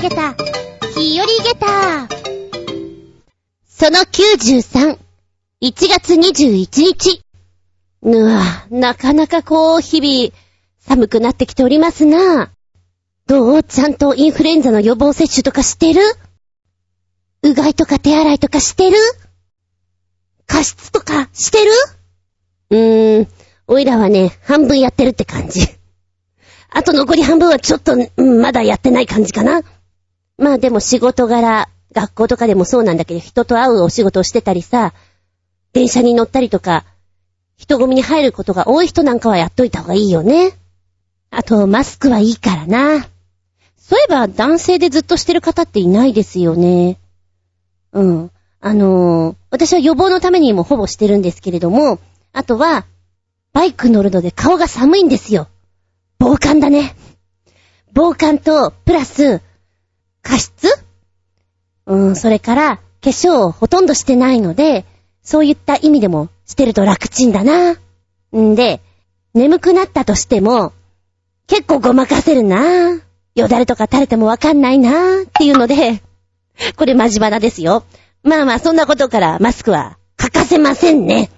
げた、日和げた。その93、1月21日。うわ、なかなかこう、日々、寒くなってきておりますな。どうちゃんとインフルエンザの予防接種とかしてる？うがいとか手洗いとかしてる？加湿とかしてる？うーん、おいらはね、半分やってるって感じ。あと残り半分はちょっと、まだやってない感じかな。まあでも仕事柄、学校とかでもそうなんだけど、人と会うお仕事をしてたりさ、電車に乗ったりとか、人混みに入ることが多い人なんかはやっといた方がいいよね。あと、マスクはいいからな。そういえば男性でずっとしてる方っていないですよね。うん。あのー、私は予防のためにもほぼしてるんですけれども、あとは、バイク乗るので顔が寒いんですよ。防寒だね。防寒と、プラス、加湿うん、それから、化粧をほとんどしてないので、そういった意味でもしてると楽ちんだな。んで、眠くなったとしても、結構ごまかせるな。よだれとか垂れてもわかんないなっていうので、これマジバナですよ。まあまあ、そんなことからマスクは欠かせませんね。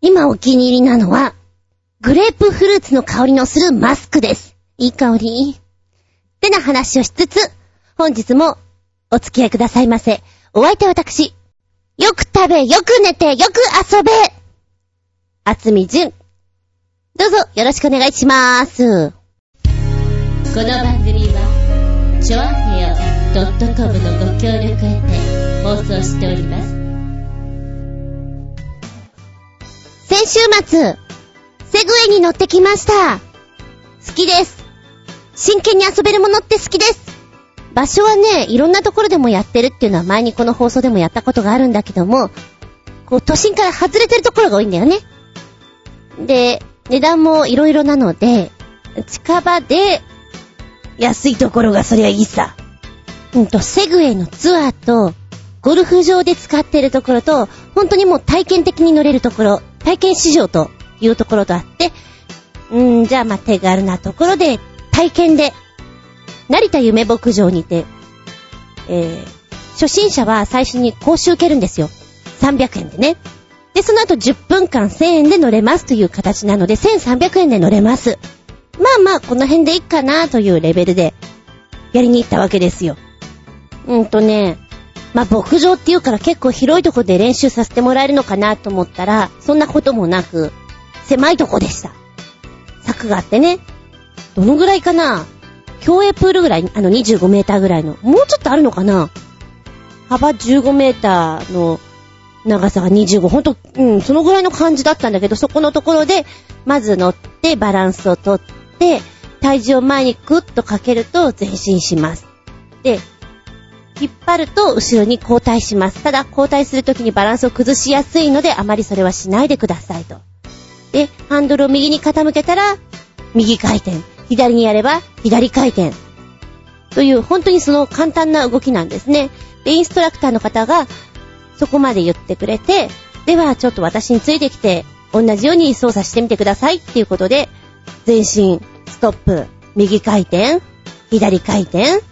今お気に入りなのは、グレープフルーツの香りのするマスクです。いい香り。ってな話をしつつ、本日もお付き合いくださいませ。お相手は私。よく食べ、よく寝て、よく遊べあつみじゅん。どうぞよろしくお願いしまーす。この番組は、ちょあへよ .com のご協力へて放送しております。先週末、セグウェイに乗ってきました。好きです。真剣に遊べるものって好きです。場所はね、いろんなところでもやってるっていうのは前にこの放送でもやったことがあるんだけども、こう都心から外れてるところが多いんだよね。で、値段もいろいろなので、近場で安いところがそりゃいいさ。うんと、セグウェイのツアーと、ゴルフ場で使ってるところと、本当にもう体験的に乗れるところ、体験市場というところとあって、うん、じゃあまあ手軽なところで体験で成田夢牧場にて、えー、初心者は最初に講習受けるんですよ。300円でね。で、その後10分間1000円で乗れますという形なので、1300円で乗れます。まあまあ、この辺でいいかなというレベルで、やりに行ったわけですよ。うんとね、まあ牧場っていうから結構広いとこで練習させてもらえるのかなと思ったら、そんなこともなく、狭いとこでした。柵があってね。どのぐらいかな競泳プールぐらい、あの25メーターぐらいの、もうちょっとあるのかな？幅15メーターの長さが25、ほんと、うん、そのぐらいの感じだったんだけど、そこのところで、まず乗ってバランスをとって、体重を前にグッとかけると前進します。で、引っ張ると後ろに交代します。ただ、交代するときにバランスを崩しやすいので、あまりそれはしないでくださいと。で、ハンドルを右に傾けたら、右回転。左にやれば左回転。という、本当にその簡単な動きなんですね。で、インストラクターの方が、そこまで言ってくれて、では、ちょっと私についてきて、同じように操作してみてくださいっていうことで、前進、ストップ、右回転、左回転。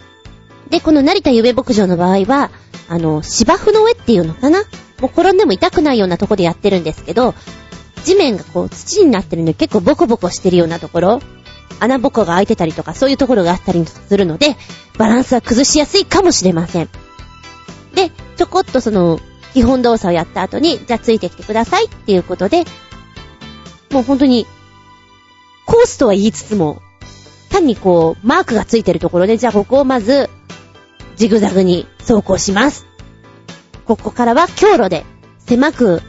で、この成田ゆべ牧場の場合は、あの、芝生の上っていうのかなもう転んでも痛くないようなとこでやってるんですけど、地面がこう土になってるので結構ボコボコしてるようなところ、穴ぼこが開いてたりとか、そういうところがあったりするので、バランスは崩しやすいかもしれません。で、ちょこっとその、基本動作をやった後に、じゃあついてきてくださいっていうことで、もう本当に、コースとは言いつつも、単にこう、マークがついてるところで、じゃあここをまず、ジグザグに走行します。ここからは強路で、狭く、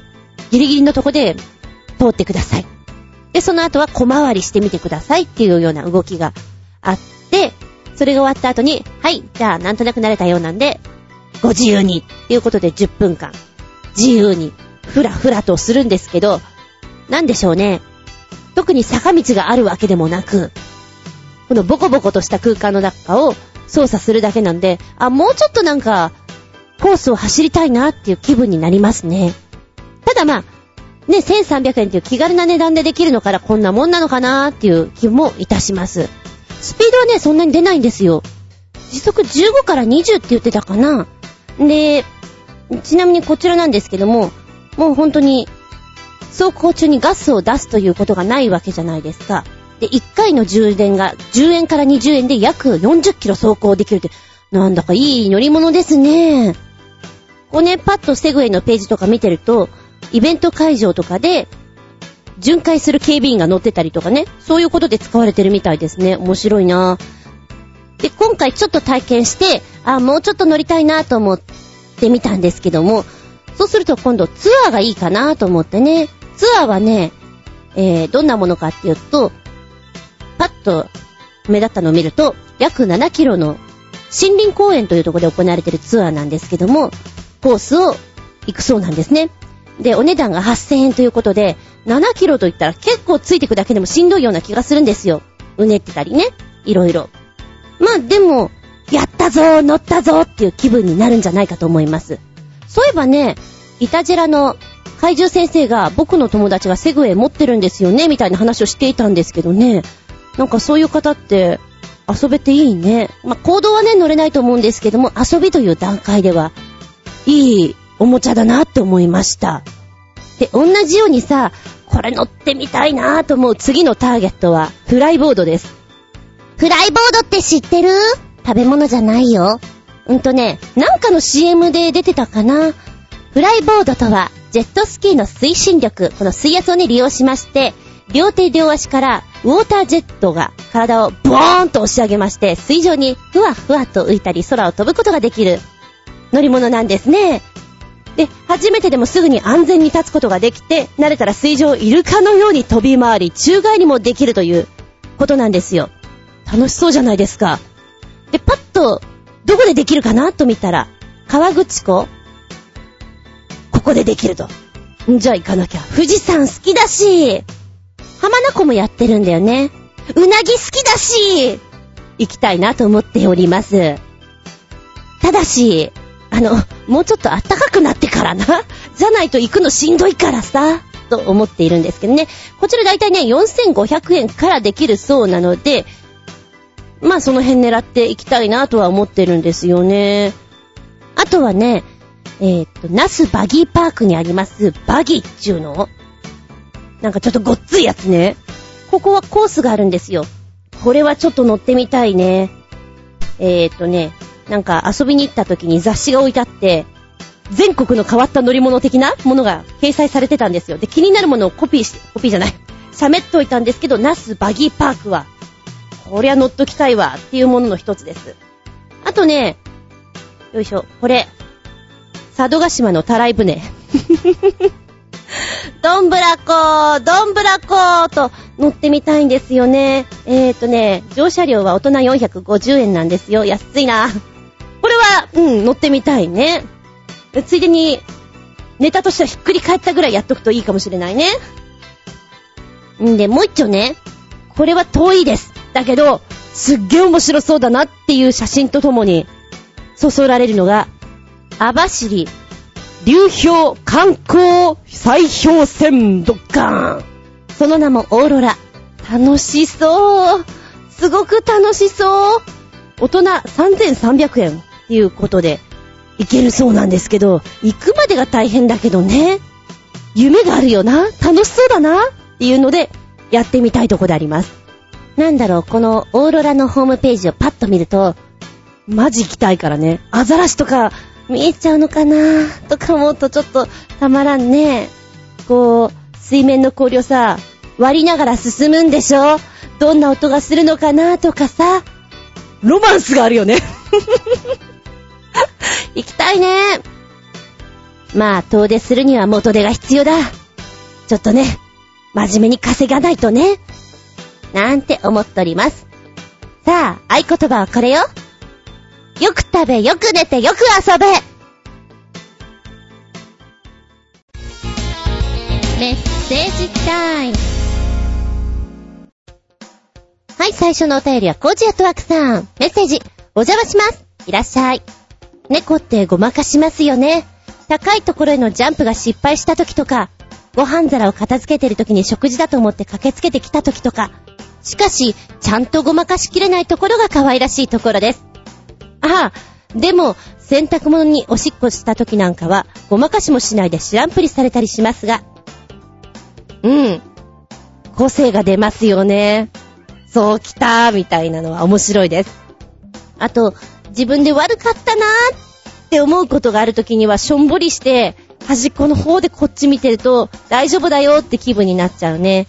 ギリギリのとこで通ってください。で、その後は小回りしてみてくださいっていうような動きがあって、それが終わった後に、はい、じゃあなんとなく慣れたようなんで、ご自由にっていうことで10分間、自由に、ふらふらとするんですけど、なんでしょうね。特に坂道があるわけでもなく、このボコボコとした空間の中を操作するだけなんで、あ、もうちょっとなんか、コースを走りたいなっていう気分になりますね。ただまあ、ね、1300円っていう気軽な値段でできるのからこんなもんなのかなーっていう気もいたします。スピードはね、そんなに出ないんですよ。時速15から20って言ってたかな。で、ちなみにこちらなんですけども、もう本当に、走行中にガスを出すということがないわけじゃないですか。で、1回の充電が10円から20円で約40キロ走行できるって、なんだかいい乗り物ですね。こうね、パッとセグウェイのページとか見てると、イベント会場とかで、巡回する警備員が乗ってたりとかね、そういうことで使われてるみたいですね。面白いなで、今回ちょっと体験して、あ、もうちょっと乗りたいなと思ってみたんですけども、そうすると今度ツアーがいいかなと思ってね、ツアーはね、えー、どんなものかっていうと、パッと目立ったのを見ると、約7キロの森林公園というところで行われているツアーなんですけども、コースを行くそうなんですね。で、お値段が8000円ということで、7キロと言ったら結構ついてくだけでもしんどいような気がするんですよ。うねってたりね。いろいろ。まあでも、やったぞ乗ったぞっていう気分になるんじゃないかと思います。そういえばね、イタジェラの怪獣先生が僕の友達がセグウェイ持ってるんですよね、みたいな話をしていたんですけどね。なんかそういう方って遊べていいね。まあ、行動はね、乗れないと思うんですけども、遊びという段階では、いいおもちゃだなって思いました。で、同じようにさ、これ乗ってみたいなと思う次のターゲットは、フライボードです。フライボードって知ってる？食べ物じゃないよ。うんとね、なんかの CM で出てたかな。フライボードとは、ジェットスキーの推進力、この水圧をね、利用しまして、両手両足からウォータージェットが体をボーンと押し上げまして、水上にふわふわと浮いたり空を飛ぶことができる乗り物なんですね。で、初めてでもすぐに安全に立つことができて、慣れたら水上イルカのように飛び回り、宙返りもできるということなんですよ。楽しそうじゃないですか。で、パッと、どこでできるかなと見たら、川口湖ここでできると。じゃあ行かなきゃ。富士山好きだし、浜名湖もやってるんだよね。うなぎ好きだし、行きたいなと思っております。ただし、あの、もうちょっと暖かくなってからな。じゃないと行くのしんどいからさ。と思っているんですけどね。こちらだいたいね、4500円からできるそうなので、まあその辺狙っていきたいなとは思ってるんですよね。あとはね、えー、っと、ナスバギーパークにありますバギーっていうのなんかちょっとごっついやつね。ここはコースがあるんですよ。これはちょっと乗ってみたいね。えー、っとね、なんか遊びに行った時に雑誌が置いてあって、全国の変わった乗り物的なものが掲載されてたんですよ。で、気になるものをコピーして、コピーじゃない。喋っといたんですけど、ナスバギーパークは、こりゃ乗っときたいわっていうものの一つです。あとね、よいしょ、これ、佐渡島のたらい船。どんぶらこーどんぶらこーと乗ってみたいんですよね。えーとね、乗車料は大人450円なんですよ。安いな。これは、うん、乗ってみたいね。ついでに、ネタとしてはひっくり返ったぐらいやっとくといいかもしれないね。んで、もう一丁ね。これは遠いです。だけど、すっげえ面白そうだなっていう写真とともに、そそられるのが、網走流氷観光再氷船ドッカーン。その名もオーロラ。楽しそう。すごく楽しそう。大人3300円っていうことで行けるそうなんですけど、行くまでが大変だけどね。夢があるよな。楽しそうだな。っていうので、やってみたいとこであります。なんだろう、このオーロラのホームページをパッと見ると、マジ行きたいからね。アザラシとか見えちゃうのかなとか思うとちょっとたまらんね。こう、水面の氷をさ、割りながら進むんでしょどんな音がするのかなとかさ、ロマンスがあるよね。たいね。まあ、遠出するには元手が必要だ。ちょっとね、真面目に稼がないとね。なんて思っております。さあ、合言葉はこれよ。よく食べ、よく寝て、よく遊べメッセージタイム。はい、最初のお便りはコージアットワークさん。メッセージ、お邪魔します。いらっしゃい。猫ってごまかしますよね。高いところへのジャンプが失敗した時とか、ご飯皿を片付けてる時に食事だと思って駆けつけてきた時とか。しかし、ちゃんとごまかしきれないところが可愛らしいところです。ああ、でも、洗濯物におしっこした時なんかは、ごまかしもしないで知らんぷりされたりしますが、うん。個性が出ますよね。そう来たみたいなのは面白いです。あと、自分で悪かったなーって思うことがある時には、しょんぼりして、端っこの方でこっち見てると、大丈夫だよって気分になっちゃうね。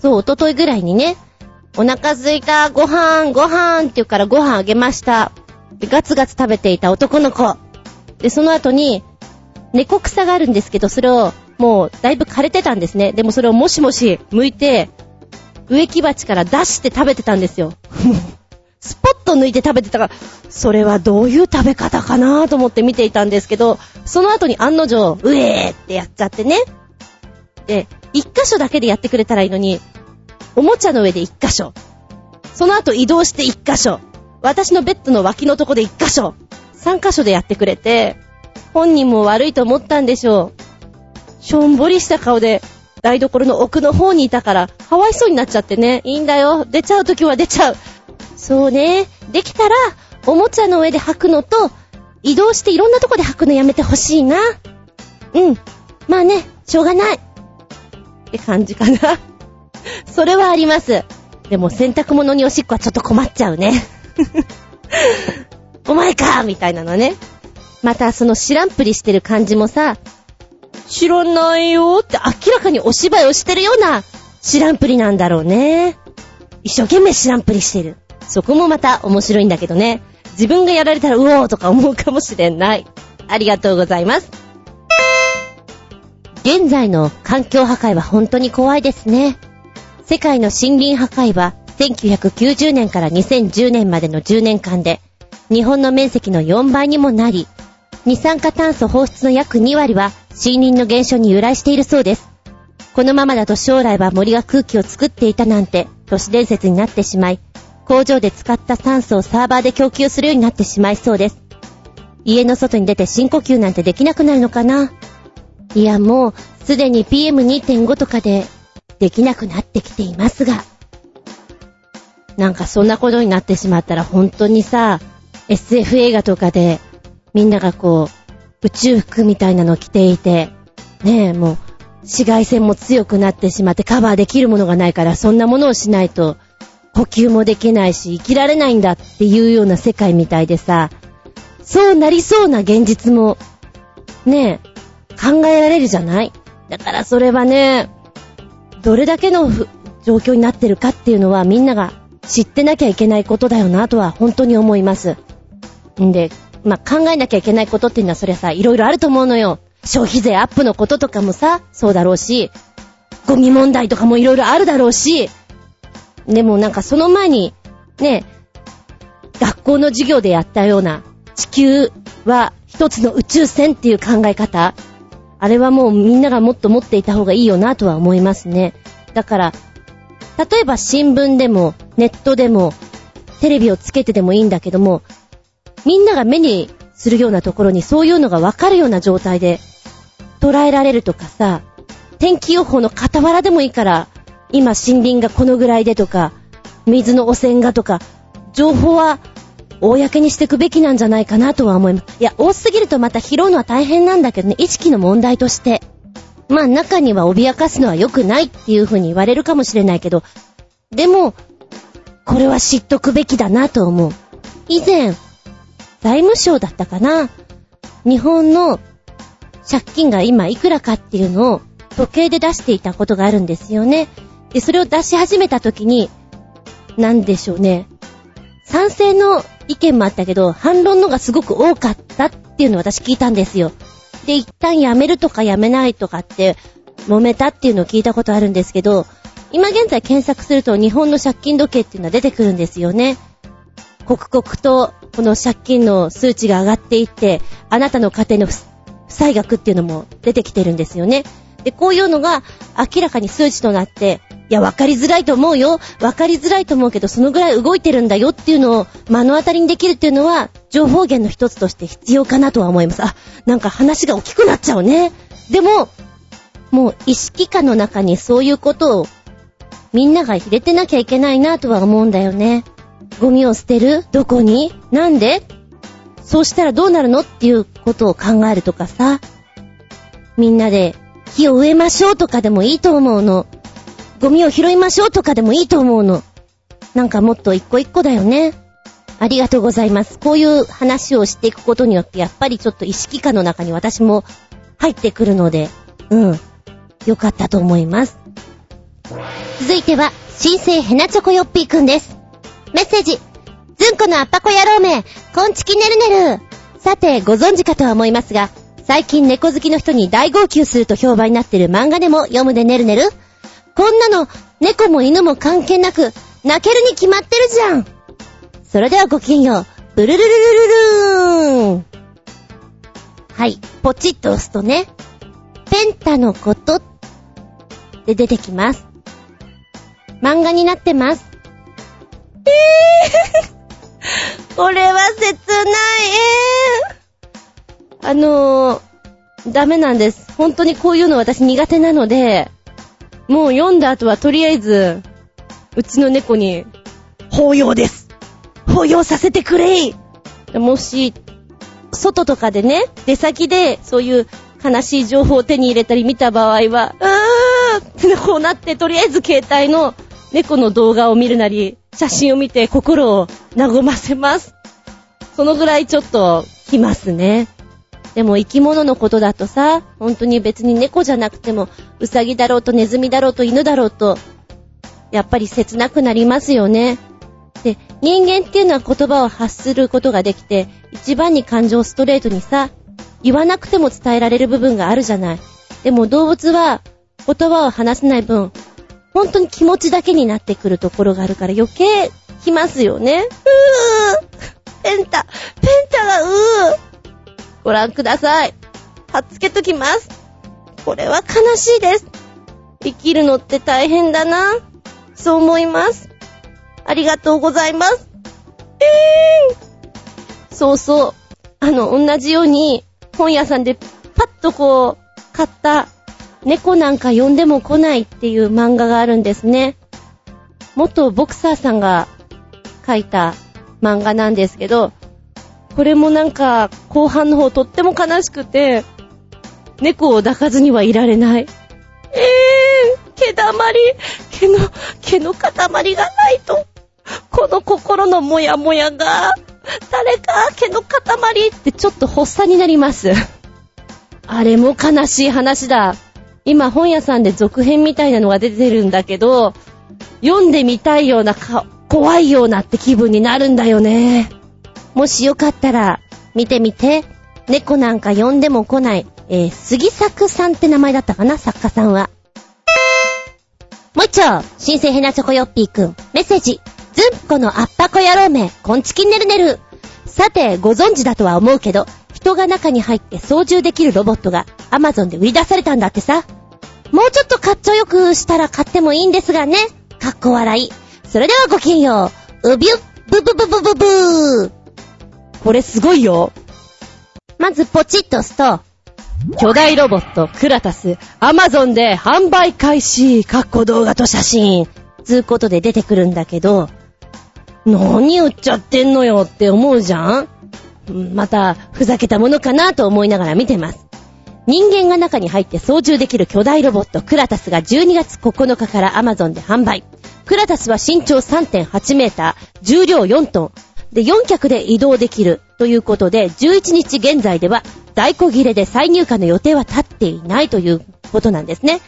そう、おとといぐらいにね、お腹すいた、ご飯、ご飯って言うからご飯あげました。ガツガツ食べていた男の子。で、その後に、猫草があるんですけど、それを、もう、だいぶ枯れてたんですね。でもそれをもしもし、剥いて、植木鉢から出して食べてたんですよ。スポッと抜いて食べてたから、それはどういう食べ方かなと思って見ていたんですけど、その後に案の定、うえーってやっちゃってね。で、一箇所だけでやってくれたらいいのに、おもちゃの上で一箇所。その後移動して一箇所。私のベッドの脇のとこで一箇所。三箇所でやってくれて、本人も悪いと思ったんでしょう。しょんぼりした顔で、台所の奥の方にいたから、かわいそうになっちゃってね。いいんだよ。出ちゃうときは出ちゃう。そうね。できたら、おもちゃの上で吐くのと、移動していろんなとこで吐くのやめてほしいな。うん。まあね、しょうがない。って感じかな。それはあります。でも洗濯物におしっこはちょっと困っちゃうね。お前かみたいなのね。またその知らんぷりしてる感じもさ、知らないよって明らかにお芝居をしてるような知らんぷりなんだろうね。一生懸命知らんぷりしてる。そこもまた面白いんだけどね。自分がやられたらうおーとか思うかもしれない。ありがとうございます。現在の環境破壊は本当に怖いですね。世界の森林破壊は1990年から2010年までの10年間で日本の面積の4倍にもなり、二酸化炭素放出の約2割は森林の減少に由来しているそうです。このままだと将来は森が空気を作っていたなんて都市伝説になってしまい、工場で使った酸素をサーバーで供給するようになってしまいそうです。家の外に出て深呼吸なんてできなくなるのかな？いやもう、すでに PM2.5 とかでできなくなってきていますが。なんかそんなことになってしまったら本当にさ、SF 映画とかでみんながこう、宇宙服みたいなの着ていて、ねえ、もう、紫外線も強くなってしまってカバーできるものがないからそんなものをしないと呼吸もできないし生きられないんだっていうような世界みたいでさ、そうなりそうな現実も、ねえ、考えられるじゃない？だからそれはね、どれだけの状況になってるかっていうのはみんなが知ってなきゃいけないことだよなとは本当に思います。んで、まあ、考えなきゃいけないことっていうのはそりゃさ、いろいろあると思うのよ。消費税アップのこととかもさ、そうだろうし、ゴミ問題とかもいろいろあるだろうし、でもなんかその前に、ね、学校の授業でやったような、地球は一つの宇宙船っていう考え方、あれはもうみんながもっと持っていた方がいいよなとは思いますね。だから、例えば新聞でも、ネットでも、テレビをつけてでもいいんだけども、みんなが目にするようなところにそういうのがわかるような状態で捉えられるとかさ、天気予報の傍らでもいいから、今森林がこのぐらいでとか、水の汚染がとか、情報は公にしていくべきなんじゃないかなとは思います。いや、多すぎるとまた拾うのは大変なんだけどね、意識の問題として。まあ中には脅かすのは良くないっていう風に言われるかもしれないけど、でも、これは知っとくべきだなと思う。以前、財務省だったかな日本の借金が今いくらかっていうのを時計で出していたことがあるんですよね。で、それを出し始めた時に、なんでしょうね。賛成の意見もあったけど、反論のがすごく多かったっていうのを私聞いたんですよ。で、一旦やめるとかやめないとかって揉めたっていうのを聞いたことあるんですけど、今現在検索すると日本の借金時計っていうのは出てくるんですよね。刻々とこの借金の数値が上がっていって、あなたの家庭の負債額っていうのも出てきてるんですよね。で、こういうのが明らかに数値となって、いや、わかりづらいと思うよ。わかりづらいと思うけど、そのぐらい動いてるんだよっていうのを目の当たりにできるっていうのは、情報源の一つとして必要かなとは思います。あ、なんか話が大きくなっちゃうね。でも、もう意識下の中にそういうことをみんなが入れてなきゃいけないなとは思うんだよね。ゴミを捨てる？どこに？なんで？そうしたらどうなるのっていうことを考えるとかさ。みんなで木を植えましょうとかでもいいと思うの。ゴミを拾いましょうとかでもいいと思うの。なんかもっと一個一個だよね。ありがとうございます。こういう話をしていくことによって、やっぱりちょっと意識化の中に私も入ってくるので、うん。よかったと思います。続いては、新生ヘナチョコヨッピーくんです。メッセージ。ずんこのあっぱこ野郎め、こんちきねるねる。さて、ご存知かとは思いますが、最近猫好きの人に大号泣すると評判になってる漫画でも読むでねるねるこんなの、猫も犬も関係なく、泣けるに決まってるじゃん。それではごきげんよう。ブルルルルルルーン。はい。ポチッと押すとね、ペンタのことで出てきます。漫画になってます。えぇー、これは切ない。えー、あのー、ダメなんです。本当にこういうの私苦手なので、もう読んだ後はとりあえず、うちの猫に、抱擁です。抱擁させてくれもし、外とかでね、出先でそういう悲しい情報を手に入れたり見た場合は、うーってこうなってとりあえず携帯の猫の動画を見るなり、写真を見て心を和ませます。そのぐらいちょっと来ますね。でも生き物のことだとさ、本当に別に猫じゃなくても、うさぎだろうとネズミだろうと犬だろうと、やっぱり切なくなりますよね。で、人間っていうのは言葉を発することができて、一番に感情をストレートにさ、言わなくても伝えられる部分があるじゃない。でも動物は言葉を話せない分、本当に気持ちだけになってくるところがあるから余計来ますよね。うーペンタ、ペンタがうーご覧ください。はっつけときます。これは悲しいです。生きるのって大変だな。そう思います。ありがとうございます。えー、そうそう。あの、同じように、本屋さんでパッとこう、買った猫なんか呼んでも来ないっていう漫画があるんですね。元ボクサーさんが書いた漫画なんですけど、これもなんか後半の方とっても悲しくて、猫を抱かずにはいられない。えー、毛だまり、毛の、毛の塊がないと。この心のモヤモヤが、誰か毛の塊ってちょっと発作になります。あれも悲しい話だ。今本屋さんで続編みたいなのが出てるんだけど、読んでみたいようなか、怖いようなって気分になるんだよね。もしよかったら、見てみて。猫なんか呼んでも来ない。えー、杉作さんって名前だったかな？作家さんは。もう一丁、新生ヘナチョコヨッピーくん。メッセージ。ずんこのあっぱこ野郎め、こんちきんねるねる。さて、ご存知だとは思うけど、人が中に入って操縦できるロボットが Amazon で売り出されたんだってさ。もうちょっとかっちょよくしたら買ってもいいんですがね。かっこ笑い。それではごきんよう。うびゅブブブブブブー。これすごいよ。まずポチッと押すと、巨大ロボット、クラタス、アマゾンで販売開始、かっこ動画と写真、つうことで出てくるんだけど、何売っちゃってんのよって思うじゃん？また、ふざけたものかなと思いながら見てます。人間が中に入って操縦できる巨大ロボットクラタスが12月9日から Amazon で販売。クラタスは身長3.8メーター、重量4トン。で、4脚で移動できるということで、11日現在では在庫切れで再入荷の予定は立っていないということなんですね。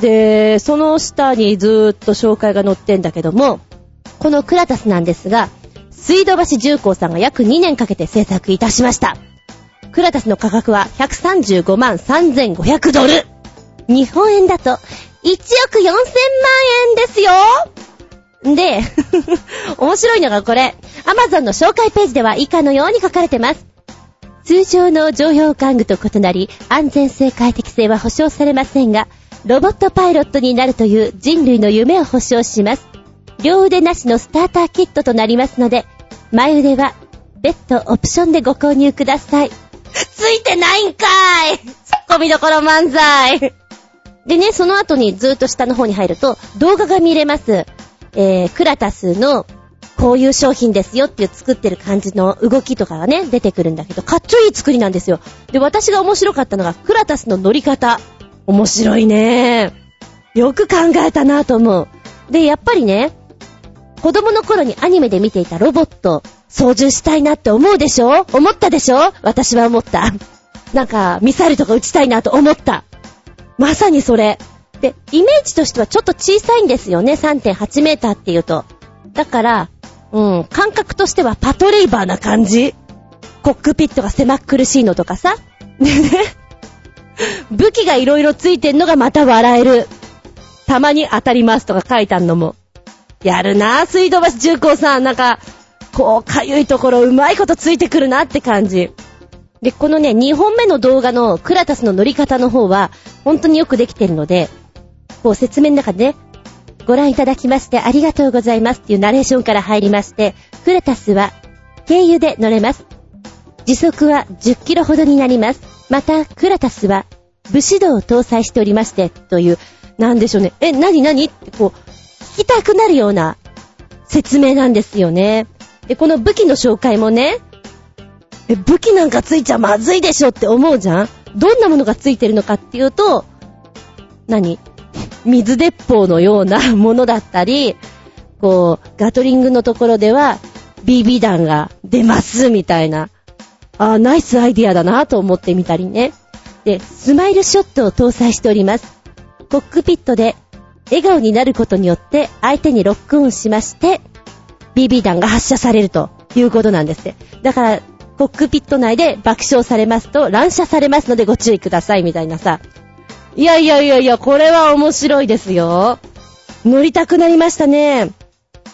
で、その下にずーっと紹介が載ってんだけども、このクラタスなんですが、水道橋重工さんが約2年かけて制作いたしました。クラタスの価格は135万3500ドル。日本円だと1億4000万円ですよで、面白いのがこれ、Amazon の紹介ページでは以下のように書かれてます。通常の常用玩具と異なり、安全性快適性は保証されませんが、ロボットパイロットになるという人類の夢を保証します。両腕なしのスターターキットとなりますので、前腕は別途オプションでご購入ください。ついてないんかいツッコミどころ漫才でね、その後にずっと下の方に入ると動画が見れます。えー、クラタスのこういう商品ですよっていう作ってる感じの動きとかがね、出てくるんだけど、かっちょいい作りなんですよ。で、私が面白かったのが、クラタスの乗り方。面白いね。よく考えたなと思う。で、やっぱりね、子供の頃にアニメで見ていたロボット、操縦したいなって思うでしょ？思ったでしょ？私は思った。なんか、ミサイルとか撃ちたいなと思った。まさにそれ。で、イメージとしてはちょっと小さいんですよね、3.8メーターっていうと。だから、うん、感覚としてはパトレイバーな感じ。コックピットが狭苦しいのとかさ。でね、武器がいろいろついてんのがまた笑える。たまに当たりますとか書いたのも。やるなぁ、水道橋重工さん。なんか、こう、かゆいところうまいことついてくるなって感じ。で、このね、2本目の動画のクラタスの乗り方の方は、本当によくできてるので、こう説明の中でね、ご覧いただきましてありがとうございますっていうナレーションから入りまして、クラタスは軽油で乗れます。時速は10キロほどになります。また、クラタスは武士道を搭載しておりまして、という、なんでしょうね。え、なになにってこう、聞きたくなるような説明なんですよね。で、この武器の紹介もね、え、武器なんかついちゃまずいでしょって思うじゃん？どんなものがついてるのかっていうと、何？水鉄砲のようなものだったり、こう、ガトリングのところでは BB 弾が出ますみたいな。あナイスアイディアだなと思ってみたりね。で、スマイルショットを搭載しております。コックピットで笑顔になることによって相手にロックオンしまして、BB 弾が発射されるということなんですって。だから、コックピット内で爆笑されますと乱射されますのでご注意くださいみたいなさ。いやいやいやいや、これは面白いですよ。乗りたくなりましたね。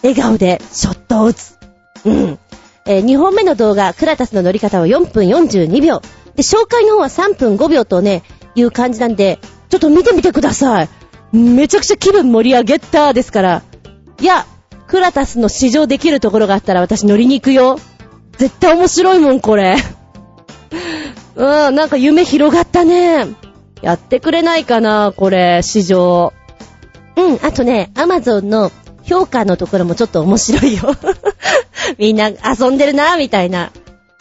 笑顔でショットを打つ。うん。えー、2本目の動画、クラタスの乗り方は4分42秒。で、紹介の方は3分5秒とね、いう感じなんで、ちょっと見てみてください。めちゃくちゃ気分盛り上げたですから。いや、クラタスの試乗できるところがあったら私乗りに行くよ。絶対面白いもん、これ。うん、なんか夢広がったね。やってくれないかな、これ、市場。うん、あとね、アマゾンの評価のところもちょっと面白いよ。みんな遊んでるな、みたいな。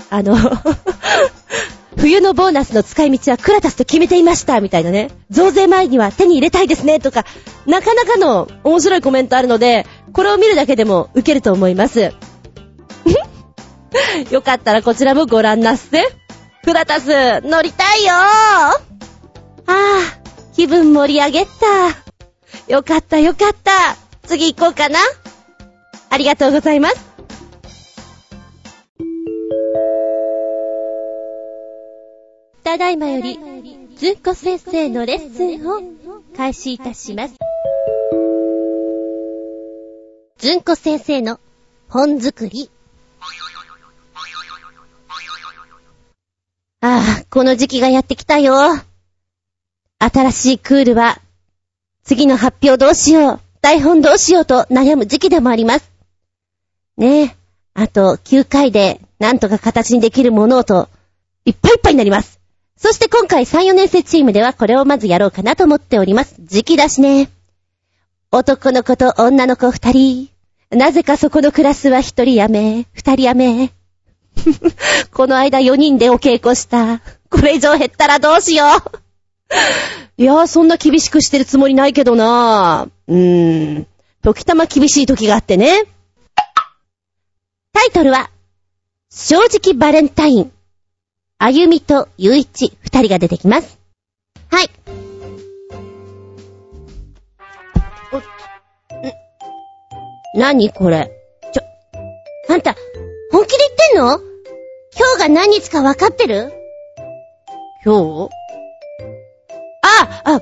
あの 冬のボーナスの使い道はクラタスと決めていました、みたいなね。増税前には手に入れたいですね、とか、なかなかの面白いコメントあるので、これを見るだけでも受けると思います。よかったらこちらもご覧なっせ。クラタス、乗りたいよーああ、気分盛り上げった。よかったよかった。次行こうかな。ありがとうございます。ただいまより、ずんこ先生のレッスンを開始いたします。ずんこ先生の本作り。ああ、この時期がやってきたよ。新しいクールは、次の発表どうしよう、台本どうしようと悩む時期でもあります。ねえ、あと9回でなんとか形にできるものをと、いっぱいいっぱいになります。そして今回3、4年生チームではこれをまずやろうかなと思っております。時期だしね。男の子と女の子2人。なぜかそこのクラスは1人やめ、2人やめ。この間4人でお稽古した。これ以上減ったらどうしよう。いやー、そんな厳しくしてるつもりないけどなうーん。時たま厳しい時があってね。タイトルは、正直バレンタイン。あゆみとゆういち、二人が出てきます。はい。お、ん、なにこれ？ちょ、あんた、本気で言ってんの？今日が何日かわかってる？今日？あ、あ、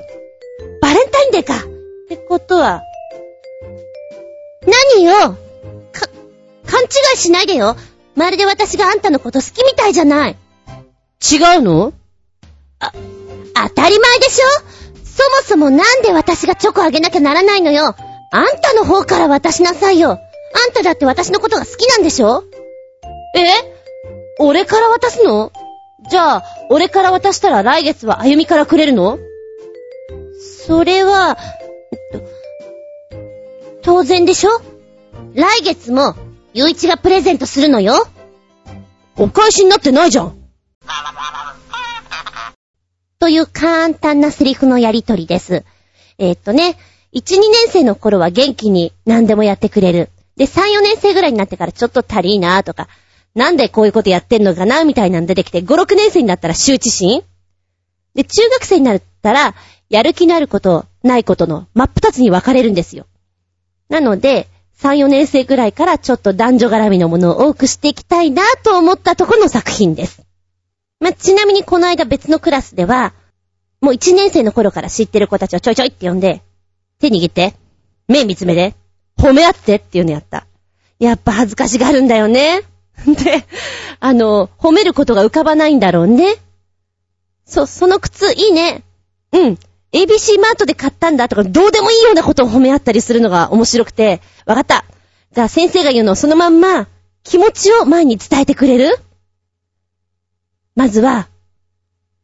バレンタインデーか。ってことは、何よ？か、勘違いしないでよ。まるで私があんたのこと好きみたいじゃない。違うの？あ、当たり前でしょそもそもなんで私がチョコあげなきゃならないのよ。あんたの方から渡しなさいよ。あんただって私のことが好きなんでしょえ？俺から渡すの？じゃあ、俺から渡したら来月はあゆみからくれるの？それは、えっと当然でしょ？来月も、ゆういちがプレゼントするのよ。お返しになってないじゃん。という簡単なセリフのやりとりです。えー、っとね、1、2年生の頃は元気に何でもやってくれる。で、3、4年生ぐらいになってからちょっと足りーなとか、なんでこういうことやってんのかなみたいなの出てきて、5、6年生になったら羞恥心？で、中学生になったら、やる気のあること、ないことの真っ二つに分かれるんですよ。なので、3、4年生くらいからちょっと男女絡みのものを多くしていきたいなと思ったとこの作品です。まあ、ちなみにこの間別のクラスでは、もう1年生の頃から知ってる子たちをちょいちょいって呼んで、手握って、目見つめで、褒め合ってっていうのやった。やっぱ恥ずかしがるんだよね。で、あの、褒めることが浮かばないんだろうね。そ、その靴いいね。うん。ABC マートで買ったんだとか、どうでもいいようなことを褒め合ったりするのが面白くて、わかった。じゃあ先生が言うのをそのまんま、気持ちを前に伝えてくれる？まずは、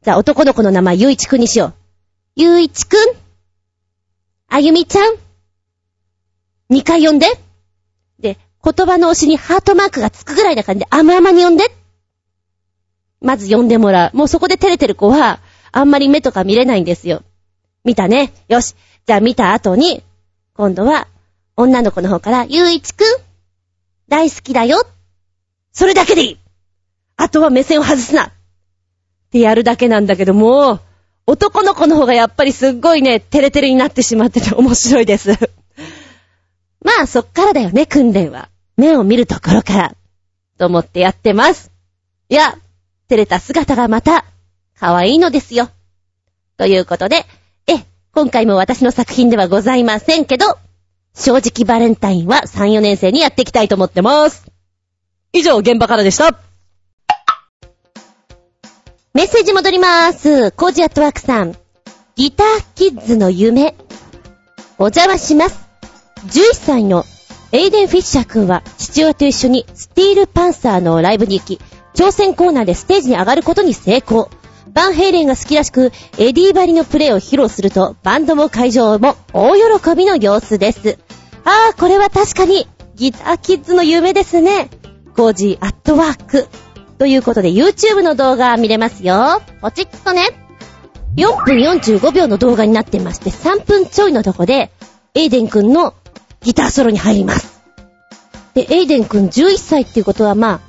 じゃあ男の子の名前、ゆういちくんにしよう。ゆういちくんあゆみちゃん二回呼んで。で、言葉の押しにハートマークがつくぐらいな感じで、あまあまに呼んで。まず呼んでもらう。もうそこで照れてる子は、あんまり目とか見れないんですよ。見たね。よし。じゃあ見た後に、今度は、女の子の方から、ゆういちくん、大好きだよ。それだけでいい。あとは目線を外すな。ってやるだけなんだけども、男の子の方がやっぱりすっごいね、テレテレになってしまってて面白いです。まあ、そっからだよね、訓練は。目を見るところから。と思ってやってます。いや、照れた姿がまた、可愛いのですよ。ということで、今回も私の作品ではございませんけど、正直バレンタインは3、4年生にやっていきたいと思ってます。以上、現場からでした。メッセージ戻りまーす。コージアットワークさん。ギターキッズの夢。お邪魔します。11歳のエイデン・フィッシャー君は父親と一緒にスティールパンサーのライブに行き、挑戦コーナーでステージに上がることに成功。バンヘイレンが好きらしく、エディばりのプレイを披露すると、バンドも会場も大喜びの様子です。あー、これは確かに、ギターキッズの夢ですね。 Cozy at work。ということで、YouTube の動画見れますよ。ポチッとね。4分45秒の動画になってまして、3分ちょいのとこで、エイデン君のギターソロに入ります。で、エイデン君11歳っていうことはまあ、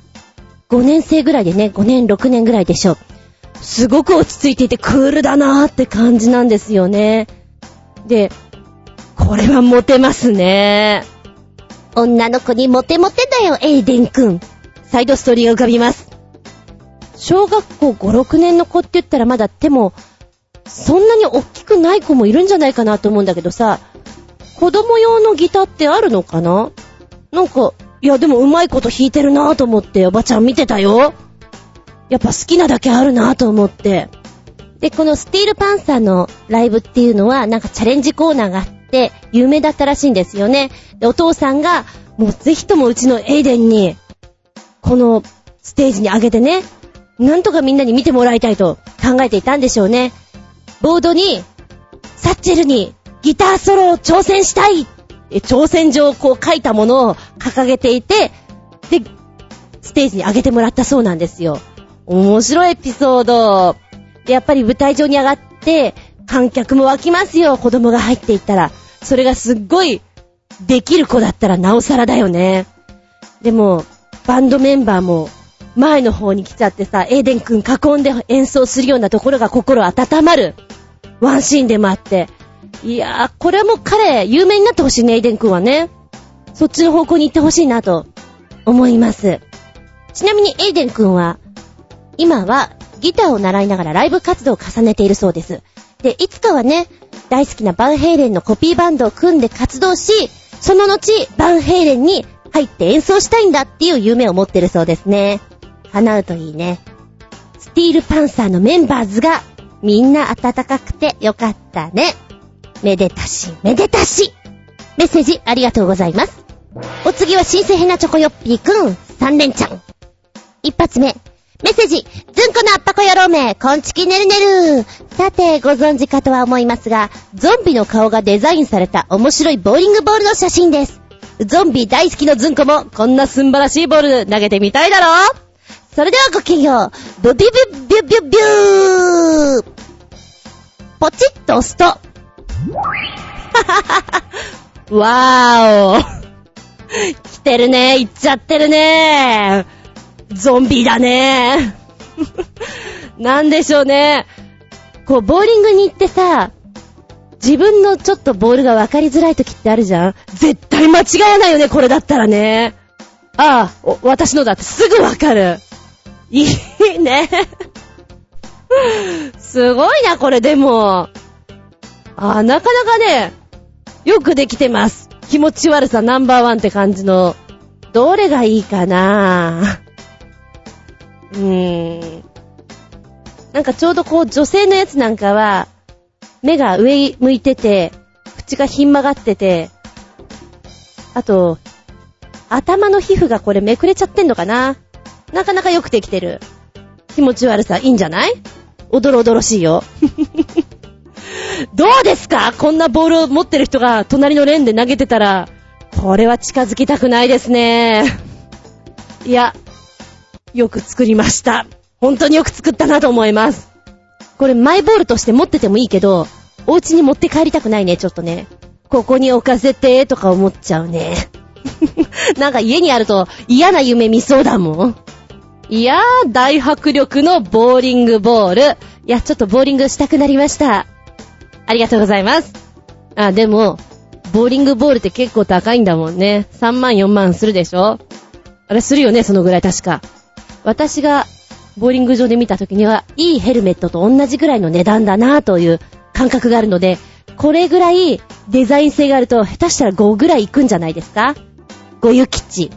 5年生ぐらいでね、5年、6年ぐらいでしょう。すごく落ち着いていてクールだなーって感じなんですよね。で、これはモテますね。女の子にモテモテだよ、エイデンくん。サイドストーリーが浮かびます。小学校5、6年の子って言ったらまだ手も、そんなに大きくない子もいるんじゃないかなと思うんだけどさ、子供用のギターってあるのかな？なんか、いやでもうまいこと弾いてるなぁと思っておばちゃん見てたよ。やっぱ好きなだけあるなと思って。で、このスティールパンサーのライブっていうのは、なんかチャレンジコーナーがあって、有名だったらしいんですよね。で、お父さんが、もうぜひともうちのエイデンに、このステージに上げてね、なんとかみんなに見てもらいたいと考えていたんでしょうね。ボードに、サッチェルにギターソロを挑戦したい挑戦状をこう書いたものを掲げていて、で、ステージに上げてもらったそうなんですよ。面白いエピソード。やっぱり舞台上に上がって、観客も湧きますよ、子供が入っていったら。それがすっごい、できる子だったらなおさらだよね。でも、バンドメンバーも、前の方に来ちゃってさ、エーデン君囲んで演奏するようなところが心温まる。ワンシーンでもあって。いやー、これはもう彼、有名になってほしいね、エーデン君はね。そっちの方向に行ってほしいなと、思います。ちなみにエイデン君は、今はギターを習いながらライブ活動を重ねているそうです。で、いつかはね、大好きなバンヘイレンのコピーバンドを組んで活動し、その後、バンヘイレンに入って演奏したいんだっていう夢を持ってるそうですね。叶うといいね。スティールパンサーのメンバーズがみんな温かくてよかったね。めでたし、めでたし。メッセージありがとうございます。お次は新鮮ヘナチョコヨッピーくん、3連チャン。一発目、メッセージ、ずんこのあっぱこ野郎め、こんちきねるねる。さて、ご存知かとは思いますが、ゾンビの顔がデザインされた面白いボーリングボールの写真です。ゾンビ大好きのズンコもこんなすんばらしいボール投げてみたいだろそれではごきげんよう。ブビビビュビュビューポチッと押すと。ははははわーお。来てるね。行っちゃってるね。ゾンビだね。なんでしょうね。こう、ボーリングに行ってさ、自分のちょっとボールが分かりづらい時ってあるじゃん絶対間違わないよね、これだったらね。ああ、私のだってすぐ分かる。いいね。すごいな、これでも。あなかなかね、よくできてます。気持ち悪さナンバーワンって感じの。どれがいいかなうーん。なんかちょうどこう女性のやつなんかは、目が上向いてて、口がひん曲がってて、あと、頭の皮膚がこれめくれちゃってんのかな？なかなかよくできてる。気持ち悪さいいんじゃない？おどろおどろしいよ。どうですか？こんなボールを持ってる人が隣のレーンで投げてたら、これは近づきたくないですね。いや、よく作りました。本当によく作ったなと思います。これマイボールとして持っててもいいけど、お家に持って帰りたくないね、ちょっとね。ここに置かせて、とか思っちゃうね。なんか家にあると嫌な夢見そうだもん。いやー、大迫力のボーリングボール。いや、ちょっとボーリングしたくなりました。ありがとうございます。あ、でも、ボーリングボールって結構高いんだもんね。3万4万するでしょ？あれするよね、そのぐらい確か。私がボーリング場で見た時には、いいヘルメットと同じぐらいの値段だなという感覚があるので、これぐらいデザイン性があると、下手したら5ぐらい行くんじゃないですか ?5 ゆきち。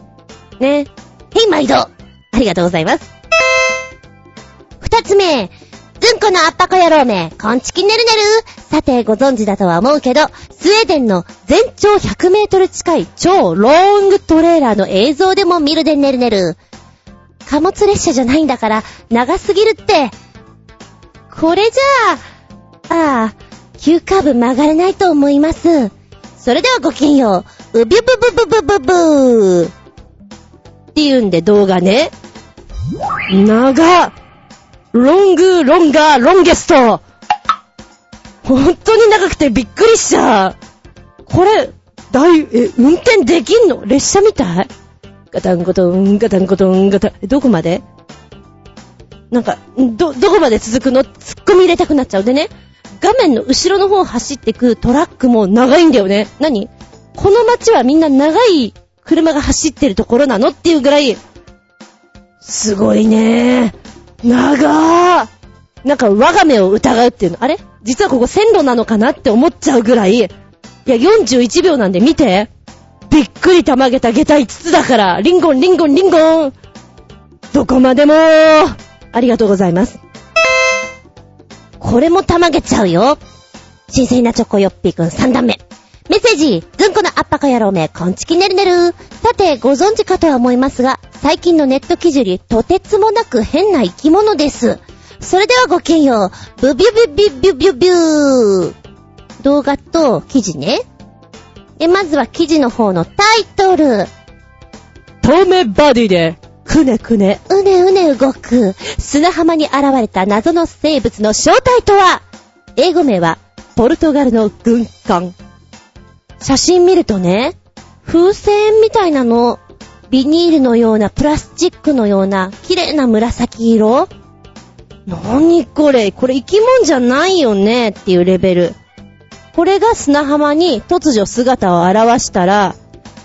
ね。へい、毎度ありがとうございます。二つ目、ずんこのあっぱこ野郎め、こんちきねるねる。さて、ご存知だとは思うけど、スウェーデンの全長100メートル近い超ロングトレーラーの映像でも見るでねるねる。貨物列車じゃないんだから、長すぎるって。これじゃあ、ああ、急カーブ曲がれないと思います。それではごきげんよう。うびゅぶぶぶぶぶぶー。っていうんで動画ね。長ロング、ロンガー、ロンゲスト。本当に長くてびっくりした。これ、大、え、運転できんの？列車みたい？ガタンゴトン、ガタンゴトン、ガタン、どこまで？なんか、ど、どこまで続くの？突っ込み入れたくなっちゃう。でね、画面の後ろの方走ってくトラックも長いんだよね。何？この街はみんな長い車が走ってるところなのっていうぐらい、すごいね。長ーなんか我が目を疑うっていうの。あれ？実はここ線路なのかなって思っちゃうぐらい。いや、41秒なんで見て。びっくりたまげた下駄5つだから。リンゴン、リンゴン、リンゴン。どこまでもありがとうございます。これもたまげちゃうよ。新鮮なチョコヨッピーくん3段目。メッセージ、ずんこのあっぱか野郎め、こんちきねるねる。さて、ご存知かとは思いますが、最近のネット記事よりとてつもなく変な生き物です。それではごきげんよう。ブビュビュビュビュビュビュー。動画と記事ね。で、まずは記事の方のタイトル。透明バディで、くねくね、うねうね動く、砂浜に現れた謎の生物の正体とは？英語名は、ポルトガルの軍艦。写真見るとね、風船みたいなの、ビニールのような、プラスチックのような、綺麗な紫色。なにこれ？これ生き物じゃないよね？っていうレベル。これが砂浜に突如姿を現したら、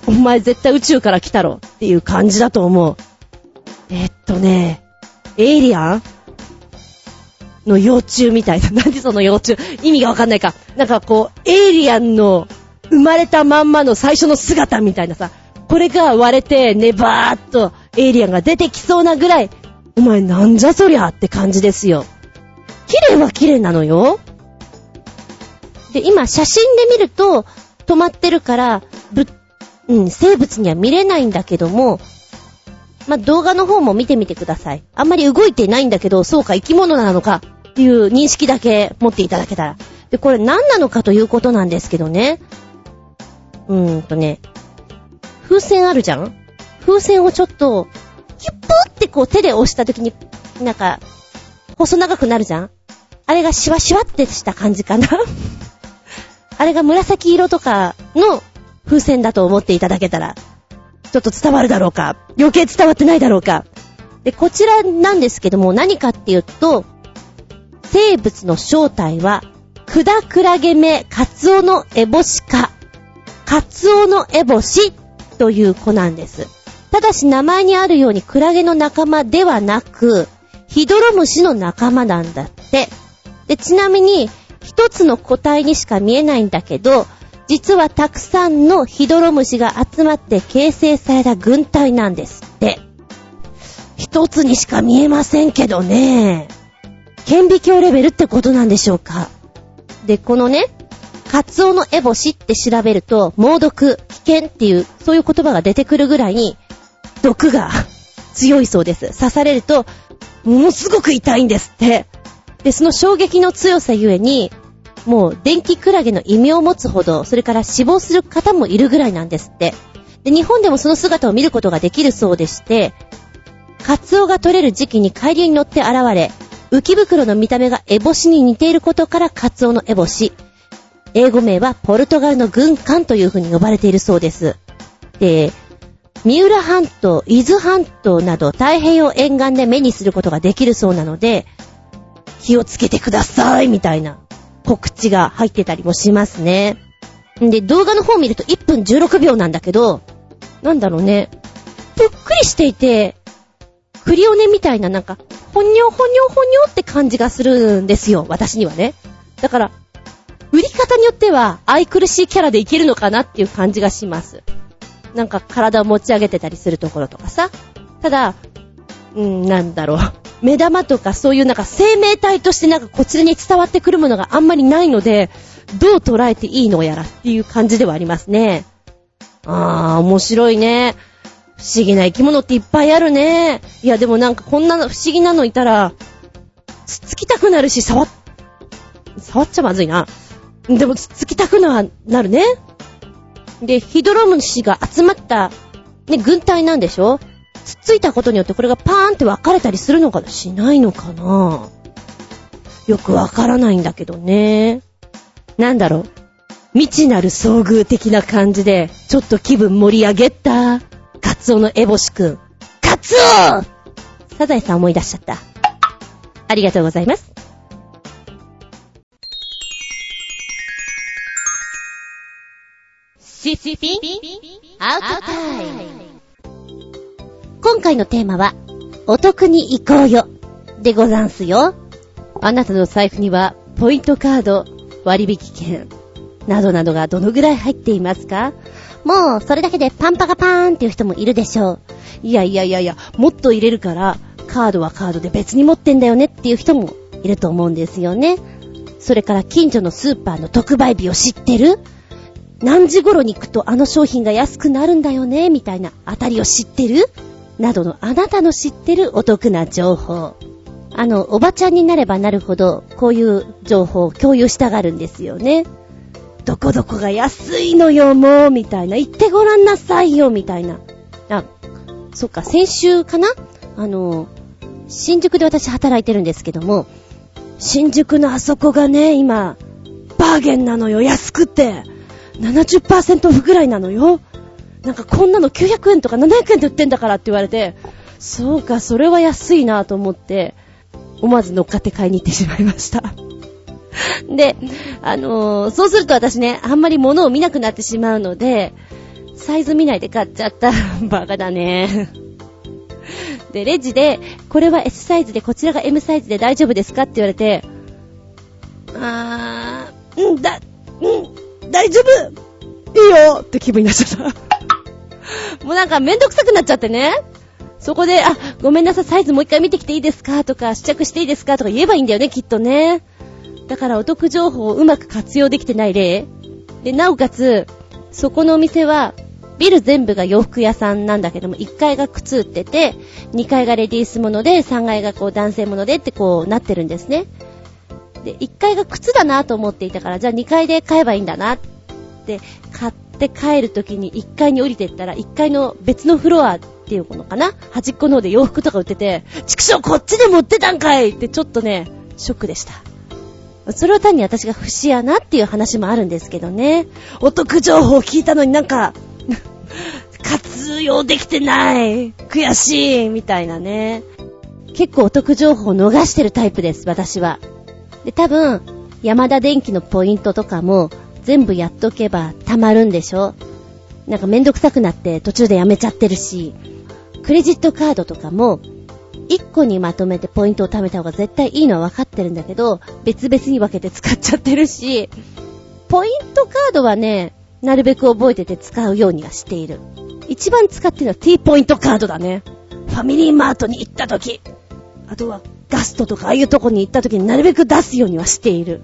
お前絶対宇宙から来たろっていう感じだと思う。えっとね、エイリアンの幼虫みたいな。何その幼虫？意味がわかんないか。なんかこう、エイリアンの生まれたまんまの最初の姿みたいなさ、これが割れてネバーっとエイリアンが出てきそうなぐらい、お前なんじゃそりゃって感じですよ。綺麗は綺麗なのよ。で、今写真で見ると止まってるから、ぶ、うん、生物には見れないんだけども、まあ、動画の方も見てみてください。あんまり動いてないんだけど、そうか生き物なのかっていう認識だけ持っていただけたら。で、これ何なのかということなんですけどね。うーんとね、風船あるじゃん？風船をちょっと、キュッポってこう手で押した時に、なんか、細長くなるじゃん？あれがシワシワってした感じかな あれが紫色とかの風船だと思っていただけたら、ちょっと伝わるだろうか余計伝わってないだろうかで、こちらなんですけども、何かっていうと、生物の正体は、クダクラゲメカツオノエボシ科、カツオノエボシという子なんです。ただし名前にあるようにクラゲの仲間ではなく、ヒドロムシの仲間なんだって。で、ちなみに、一つの個体にしか見えないんだけど、実はたくさんのヒドロムシが集まって形成された軍隊なんですって。一つにしか見えませんけどね。顕微鏡レベルってことなんでしょうか。で、このね、カツオのエボシって調べると、猛毒、危険っていう、そういう言葉が出てくるぐらいに、毒が強いそうです。刺されると、ものすごく痛いんですって。で、その衝撃の強さゆえに、もう電気クラゲの異名を持つほど、それから死亡する方もいるぐらいなんですって。で、日本でもその姿を見ることができるそうでして、カツオが取れる時期に海流に乗って現れ、浮袋の見た目がエボシに似ていることからカツオのエボシ。英語名はポルトガルの軍艦という風に呼ばれているそうです。で、三浦半島、伊豆半島など太平洋沿岸で目にすることができるそうなので、気をつけてくださいみたいな告知が入ってたりもしますね。で、動画の方見ると1分16秒なんだけど、なんだろうね。ぷっくりしていて、クリオネみたいななんか、ほにょほにょほにょって感じがするんですよ、私にはね。だから、売り方によっては愛くるしいキャラでいけるのかなっていう感じがします。なんか体を持ち上げてたりするところとかさ。ただ、うん、なんだろう。目玉とかそういうなんか生命体としてなんかこちらに伝わってくるものがあんまりないので、どう捉えていいのやらっていう感じではありますね。あー、面白いね。不思議な生き物っていっぱいあるね。いや、でもなんかこんな不思議なのいたら、つつきたくなるし、触っ、触っちゃまずいな。でもつつきたくな、なるね。で、ヒドロムシが集まった、ね、軍隊なんでしょ？つっついたことによってこれがパーンって分かれたりするのかなしないのかな？よくわからないんだけどね。なんだろう？未知なる遭遇的な感じで、ちょっと気分盛り上げた？カツオのエボシくん。カツオサザエさん思い出しちゃった。ありがとうございます。シッピン？アウトタイム今回のテーマは、お得に行こうよでござんすよ。あなたの財布には、ポイントカード、割引券、などなどがどのぐらい入っていますか？もう、それだけでパンパカパーンっていう人もいるでしょう。いやいやいやいや、もっと入れるから、カードはカードで別に持ってんだよねっていう人もいると思うんですよね。それから近所のスーパーの特売日を知ってる？何時頃に行くとあの商品が安くなるんだよね、みたいなあたりを知ってる？などのあなたの知ってるお得な情報。あの、おばちゃんになればなるほど、こういう情報を共有したがるんですよね。どこどこが安いのよ、もう、みたいな。行ってごらんなさいよ、みたいな。あ、そっか、先週かな？あの、新宿で私働いてるんですけども、新宿のあそこがね、今、バーゲンなのよ、安くて。70%オフぐらいなのよ。なんかこんなの900円とか700円で売ってんだからって言われて、そうか、それは安いなと思って、思わず乗っかって買いに行ってしまいました。で、あのー、そうすると私ね、あんまり物を見なくなってしまうので、サイズ見ないで買っちゃった。バカだね。で、レジで、これは S サイズで、こちらが M サイズで大丈夫ですかって言われて、あー、うんだ、うん、大丈夫いいよって気分になっちゃった。もうなんかめんどくさくなっちゃってね。そこで、あ、ごめんなさい、サイズもう一回見てきていいですかとか、試着していいですかとか言えばいいんだよね、きっとね。だからお得情報をうまく活用できてない例。で、なおかつ、そこのお店は、ビル全部が洋服屋さんなんだけども、1階が靴売ってて、2階がレディースもので、3階がこう男性ものでってこうなってるんですね。で、1階が靴だなと思っていたから、じゃあ2階で買えばいいんだなって買っって帰る時に1階に降りてったら、1階の別のフロアっていうのかな？端っこの方で洋服とか売ってて、畜生こっちで持ってたんかいってちょっとね、ショックでした。それは単に私が不死やなっていう話もあるんですけどね。お得情報聞いたのになんか、活用できてない。悔しい。みたいなね。結構お得情報を逃してるタイプです、私は。で、多分、山田電機のポイントとかも全部やっとけば溜まるんでしょ？なんかめんどくさくなって途中でやめちゃってるし、クレジットカードとかも1個にまとめてポイントを貯めた方が絶対いいのは分かってるんだけど、別々に分けて使っちゃってるし、ポイントカードはね、なるべく覚えてて使うようにはしている。一番使ってるのは T ポイントカードだね。ファミリーマートに行った時、あとはガストとかああいうとこに行った時になるべく出すようにはしている。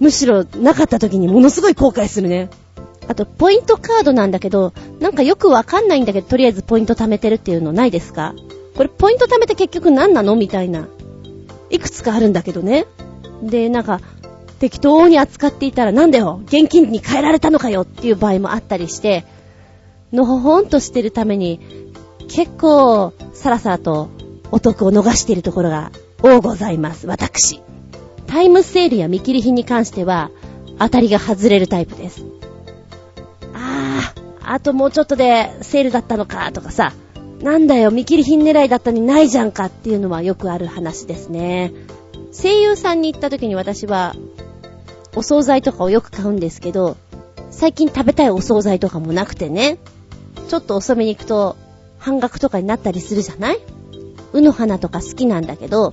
むしろなかった時にものすごい後悔するね。あと、ポイントカードなんだけど、なんかよくわかんないんだけど、とりあえずポイント貯めてるっていうのないですか？これポイント貯めて結局何なの？みたいな。いくつかあるんだけどね。で、なんか、適当に扱っていたらなんだよ？現金に変えられたのかよっていう場合もあったりして、のほほんとしてるために、結構、さらさらとお得を逃しているところが多ございます、私。タイムセールや見切り品に関しては、当たりが外れるタイプです。あー、あともうちょっとでセールだったのか、とかさ、なんだよ、見切り品狙いだったにないじゃんかっていうのはよくある話ですね。声優さんに行った時に私は、お惣菜とかをよく買うんですけど、最近食べたいお惣菜とかもなくてね、ちょっと遅めに行くと、半額とかになったりするじゃない？うの花とか好きなんだけど、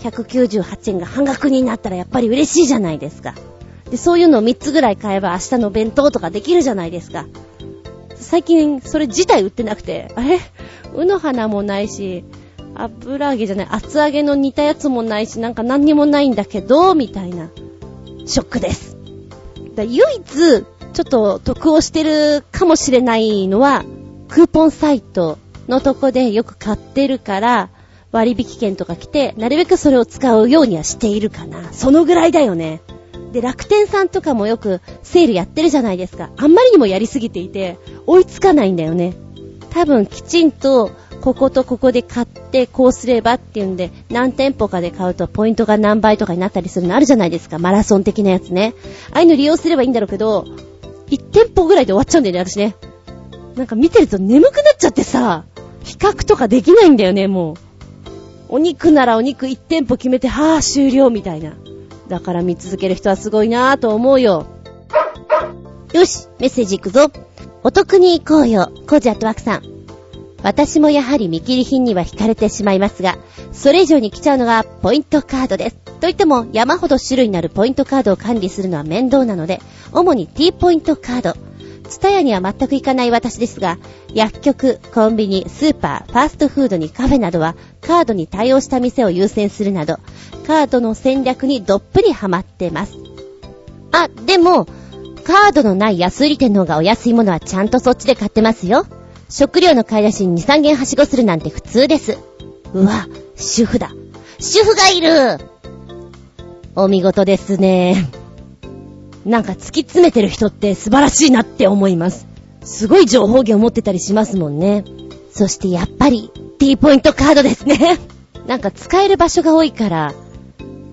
198円が半額になったらやっぱり嬉しいじゃないですか。で、そういうのを3つぐらい買えば明日の弁当とかできるじゃないですか。最近それ自体売ってなくて、あれ？うの花もないし、油揚げじゃない、厚揚げの似たやつもないし、なんか何にもないんだけど、みたいな、ショックです。だ唯一、ちょっと得をしてるかもしれないのは、クーポンサイトのとこでよく買ってるから、割引券とか来て、なるべくそれを使うようにはしているかな。そのぐらいだよね。で、楽天さんとかもよくセールやってるじゃないですか。あんまりにもやりすぎていて、追いつかないんだよね。多分きちんと、こことここで買って、こうすればっていうんで、何店舗かで買うとポイントが何倍とかになったりするのあるじゃないですか。マラソン的なやつね。ああいうの利用すればいいんだろうけど、1店舗ぐらいで終わっちゃうんだよね、私ね。なんか見てると眠くなっちゃってさ、比較とかできないんだよね、もう。お肉ならお肉1店舗決めて、はぁ、終了みたいな。だから見続ける人はすごいなぁと思うよ。よし、メッセージ行くぞ。お得に行こうよ、コージアットワークさん。私もやはり見切り品には惹かれてしまいますが、それ以上に来ちゃうのがポイントカードです。といっても山ほど種類のあるポイントカードを管理するのは面倒なので、主に T ポイントカード。ツタヤには全く行かない私ですが、薬局、コンビニ、スーパー、ファーストフードにカフェなどはカードに対応した店を優先するなど、カードの戦略にどっぷりハマってます。あ、でも、カードのない安売り店の方がお安いものはちゃんとそっちで買ってますよ。食料の買い出しに2、3軒はしごするなんて普通です。うわ、主婦だ。主婦がいるお見事ですね。なんか突き詰めてる人って素晴らしいなって思います。すごい情報源を持ってたりしますもんね。そしてやっぱり T ポイントカードですね。なんか使える場所が多いから、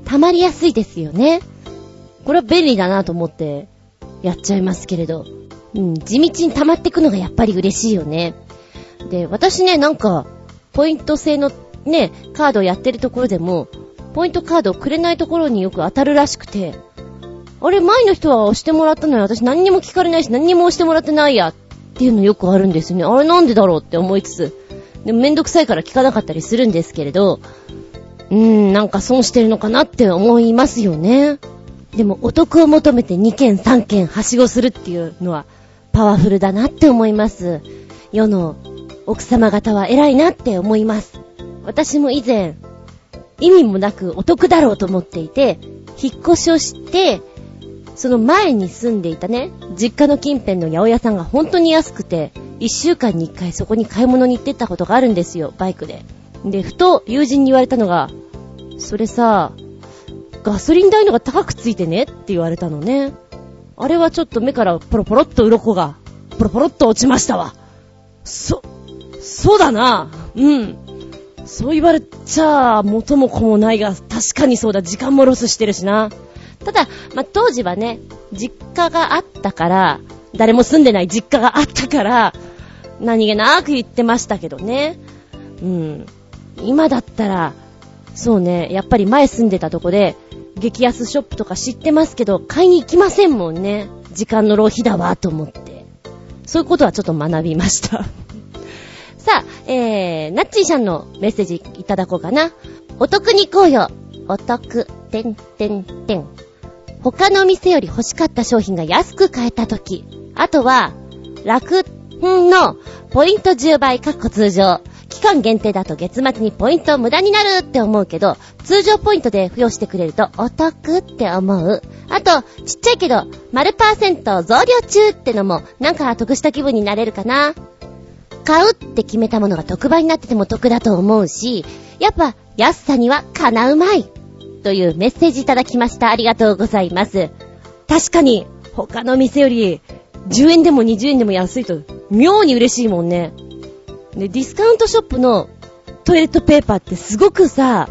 溜まりやすいですよね。これは便利だなと思ってやっちゃいますけれど。うん、地道に溜まってくのがやっぱり嬉しいよね。で、私ね、なんか、ポイント制のね、カードをやってるところでも、ポイントカードをくれないところによく当たるらしくて、あれ、前の人は押してもらったのに私何にも聞かれないし何にも押してもらってないやっていうのよくあるんですよね。あれなんでだろうって思いつつ、でもめんどくさいから聞かなかったりするんですけれど、うーん、なんか損してるのかなって思いますよね。でもお得を求めて2件3件はしごするっていうのはパワフルだなって思います。世の奥様方は偉いなって思います。私も以前、意味もなくお得だろうと思っていて、引っ越しをして、その前に住んでいたね、実家の近辺の八百屋さんが本当に安くて、一週間に一回そこに買い物に行ってったことがあるんですよ、バイクで。で、ふと友人に言われたのが、それさ、ガソリン代のが高くついてね？って言われたのね。あれはちょっと目からポロポロっと鱗が、ポロポロっと落ちましたわ。そ、そうだな。うん。そう言われちゃ、元も子もないが、確かにそうだ。時間もロスしてるしな。ただ、まあ、当時はね、実家があったから、誰も住んでない実家があったから、何気なく言ってましたけどね。うん。今だったら、そうね、やっぱり前住んでたとこで、激安ショップとか知ってますけど、買いに行きませんもんね。時間の浪費だわ、と思って。そういうことはちょっと学びました。さあ、えー、ナッチーさんのメッセージいただこうかな。お得に行こうよ。お得、てんてんてん。他の店より欲しかった商品が安く買えたとき。あとは、楽のポイント10倍かっこ通常。期間限定だと月末にポイント無駄になるって思うけど、通常ポイントで付与してくれるとお得って思う。あと、ちっちゃいけど、丸パーセント増量中ってのも、なんか得した気分になれるかな。買うって決めたものが特売になってても得だと思うし、やっぱ安さにはかなうまい。というメッセージいただきました。ありがとうございます。確かに、他の店より、10円でも20円でも安いと、妙に嬉しいもんね。で、ディスカウントショップのトイレットペーパーってすごくさ、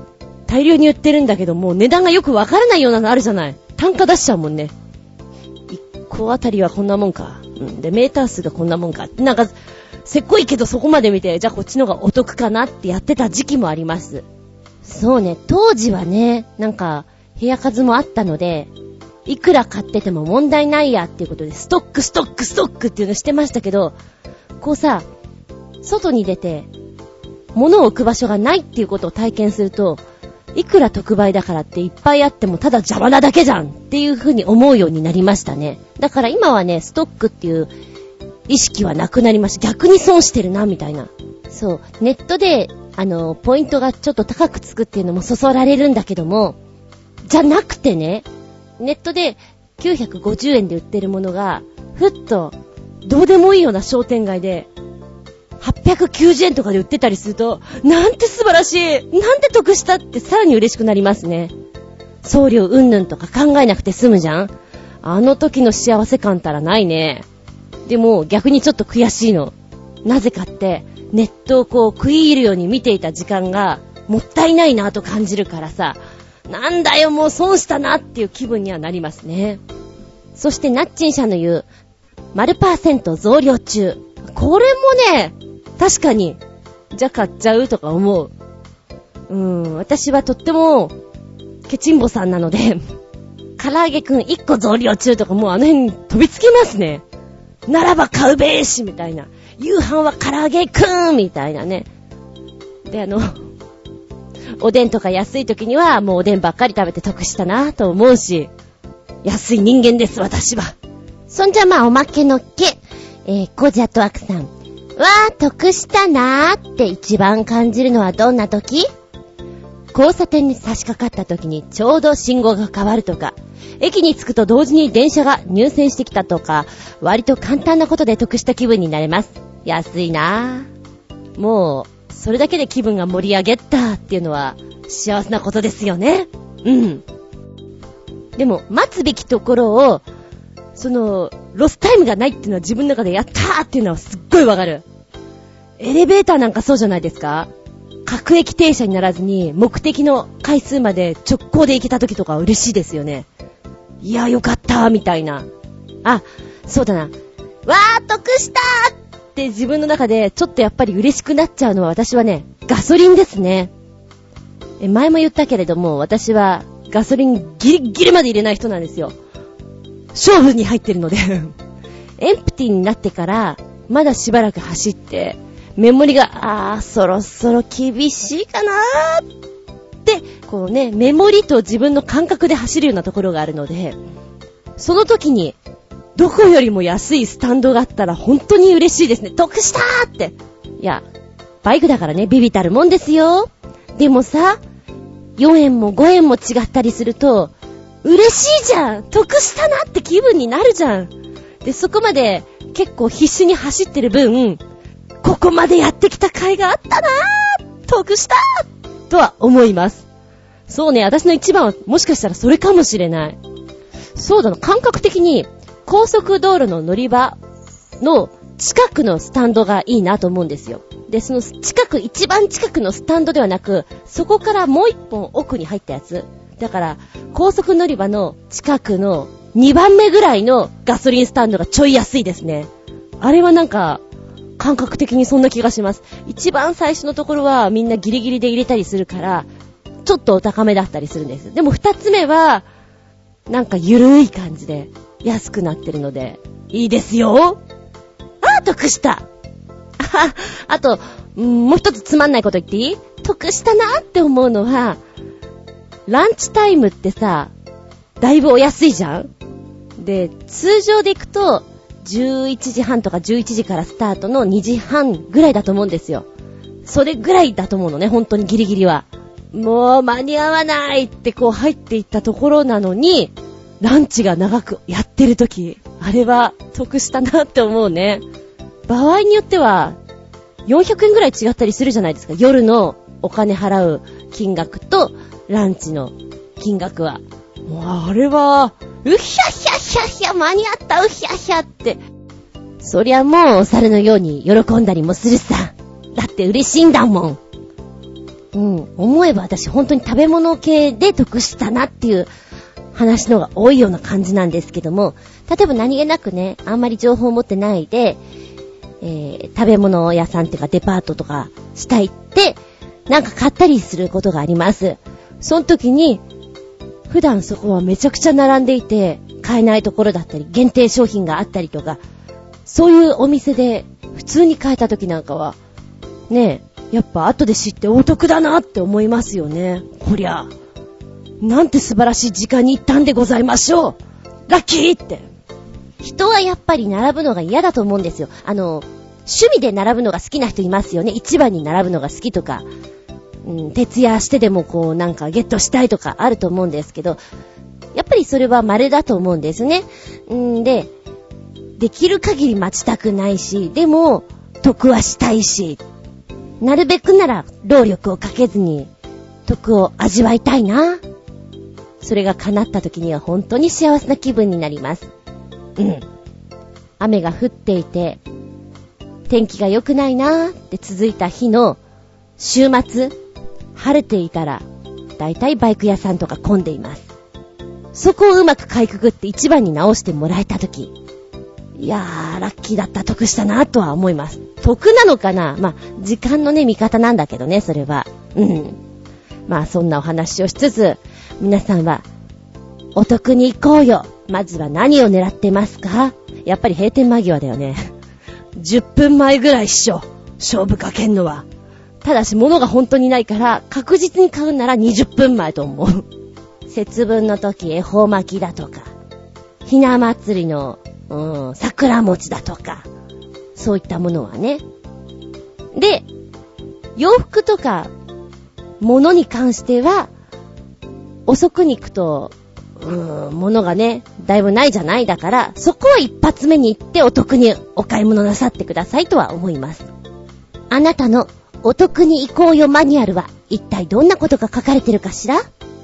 大量に売ってるんだけども、値段がよくわからないようなのあるじゃない。単価出しちゃうもんね。1個あたりはこんなもんか。うん。で、メーター数がこんなもんか。なんか、せっこいけどそこまで見て、じゃあこっちの方がお得かなってやってた時期もあります。そうね、当時はね、なんか、部屋数もあったので、いくら買ってても問題ないやっていうことで、ストック、ストック、ストックっていうのしてましたけど、こうさ、外に出て、物を置く場所がないっていうことを体験すると、いくら特売だからっていっぱいあってもただ邪魔なだけじゃんっていう風に思うようになりましたね。だから今はね、ストックっていう意識はなくなりました。逆に損してるな、みたいな。そう。ネットで、あの、ポイントがちょっと高くつくっていうのもそそられるんだけども、じゃなくてね、ネットで950円で売ってるものが、ふっと、どうでもいいような商店街で、890円とかで売ってたりすると、なんて素晴らしいなんて得したってさらに嬉しくなりますね。送料うんぬんとか考えなくて済むじゃんあの時の幸せ感たらないね。でも逆にちょっと悔しいの。なぜかって、ネットをこう食い入るように見ていた時間がもったいないなと感じるからさ、なんだよもう損したなっていう気分にはなりますね。そしてナッチン社の言う、丸パーセント増量中。これもね、確かに、じゃあ買っちゃうとか思う。うーん、私はとっても、ケチンボさんなので、唐揚げくん1個増量中とかもうあの辺に飛びつきますね。ならば買うべーしみたいな。夕飯は唐揚げくんみたいなね。で、あの、おでんとか安い時にはもうおでんばっかり食べて得したなと思うし、安い人間です、私は。そんじゃまあおまけのけ、えー、コジャトワクさん。わー、得したなーって一番感じるのはどんな時？交差点に差し掛かった時にちょうど信号が変わるとか、駅に着くと同時に電車が入線してきたとか、割と簡単なことで得した気分になれます。安いなぁ。もう、それだけで気分が盛り上げったっていうのは幸せなことですよね。うん。でも、待つべきところを、その、ロスタイムがないっていうのは自分の中でやったーっていうのはすっごいわかる。エレベーターなんかそうじゃないですか各駅停車にならずに目的の回数まで直行で行けた時とか嬉しいですよね。いや、よかったみたいな。あ、そうだな。わー、得したーって自分の中でちょっとやっぱり嬉しくなっちゃうのは私はね、ガソリンですね。前も言ったけれども、私はガソリンギリギリまで入れない人なんですよ。勝負に入ってるので エンプティになってから、まだしばらく走って、メモリが、あー、そろそろ厳しいかなーって、こうね、メモリと自分の感覚で走るようなところがあるので、その時に、どこよりも安いスタンドがあったら本当に嬉しいですね。得したーって。いや、バイクだからね、ビビたるもんですよ。でもさ、4円も5円も違ったりすると、嬉しいじゃん得したなって気分になるじゃんで、そこまで結構必死に走ってる分、ここまでやってきた甲斐があったなぁ得したとは思います。そうね、私の一番はもしかしたらそれかもしれない。そうだな、感覚的に、高速道路の乗り場の近くのスタンドがいいなと思うんですよ。で、その近く、一番近くのスタンドではなく、そこからもう一本奥に入ったやつ。だから、高速乗り場の近くの2番目ぐらいのガソリンスタンドがちょい安いですね。あれはなんか、感覚的にそんな気がします。一番最初のところはみんなギリギリで入れたりするから、ちょっとお高めだったりするんです。でも二つ目は、なんかゆるい感じで安くなってるので、いいですよああ、得したあ、あと、もう一つつまんないこと言っていい？得したなって思うのは、ランチタイムってさ、だいぶお安いじゃん？で、通常で行くと、11時半とか11時からスタートの2時半ぐらいだと思うんですよ。それぐらいだと思うのね、本当にギリギリは。もう間に合わないってこう入っていったところなのに、ランチが長くやってる時、あれは得したなって思うね。場合によっては、400円ぐらい違ったりするじゃないですか。夜のお金払う金額と、ランチの金額は。もうあれは、うひゃひゃひゃひゃ、間に合った、うひゃひゃって。そりゃもうお猿のように喜んだりもするさ。だって嬉しいんだもん。うん、思えば私本当に食べ物系で得したなっていう話のが多いような感じなんですけども、例えば何気なくね、あんまり情報を持ってないで、えー、食べ物屋さんっていうかデパートとかしたいって、なんか買ったりすることがあります。その時に、普段そこはめちゃくちゃ並んでいて、買えないところだったり、限定商品があったりとか、そういうお店で普通に買えた時なんかは、ねえ、やっぱ後で知ってお得だなって思いますよね。こりゃ。なんて素晴らしい時間に行ったんでございましょうラッキーって。人はやっぱり並ぶのが嫌だと思うんですよ。あの、趣味で並ぶのが好きな人いますよね。一番に並ぶのが好きとか。うん、徹夜してでもこうなんかゲットしたいとかあると思うんですけど、やっぱりそれは稀だと思うんですね。んで、できる限り待ちたくないし、でも、得はしたいし、なるべくなら労力をかけずに、得を味わいたいな。それが叶った時には本当に幸せな気分になります。うん。雨が降っていて、天気が良くないなーって続いた日の週末、晴れていたら、だいたいバイク屋さんとか混んでいます。そこをうまくかいくぐって一番に直してもらえた時、いやー、ラッキーだった、得したなとは思います。得なのかな？まあ、時間のね、味方なんだけどね、それは。うん。まあ、そんなお話をしつつ、皆さんは、お得に行こうよ。まずは何を狙ってますか？やっぱり閉店間際だよね。10分前ぐらいっしょ。勝負かけんのは。ただし物が本当にないから、確実に買うなら20分前と思う。節分の時恵方巻きだとか、ひな祭りの、うん、桜餅だとか、そういったものはね。で、洋服とか、物に関しては、遅くに行くと、うーん、物がね、だいぶないじゃない？だから、そこは一発目に行ってお得にお買い物なさってくださいとは思います。あなたのお得に行こうよマニュアルは一体どんなことが書かれてるかしら？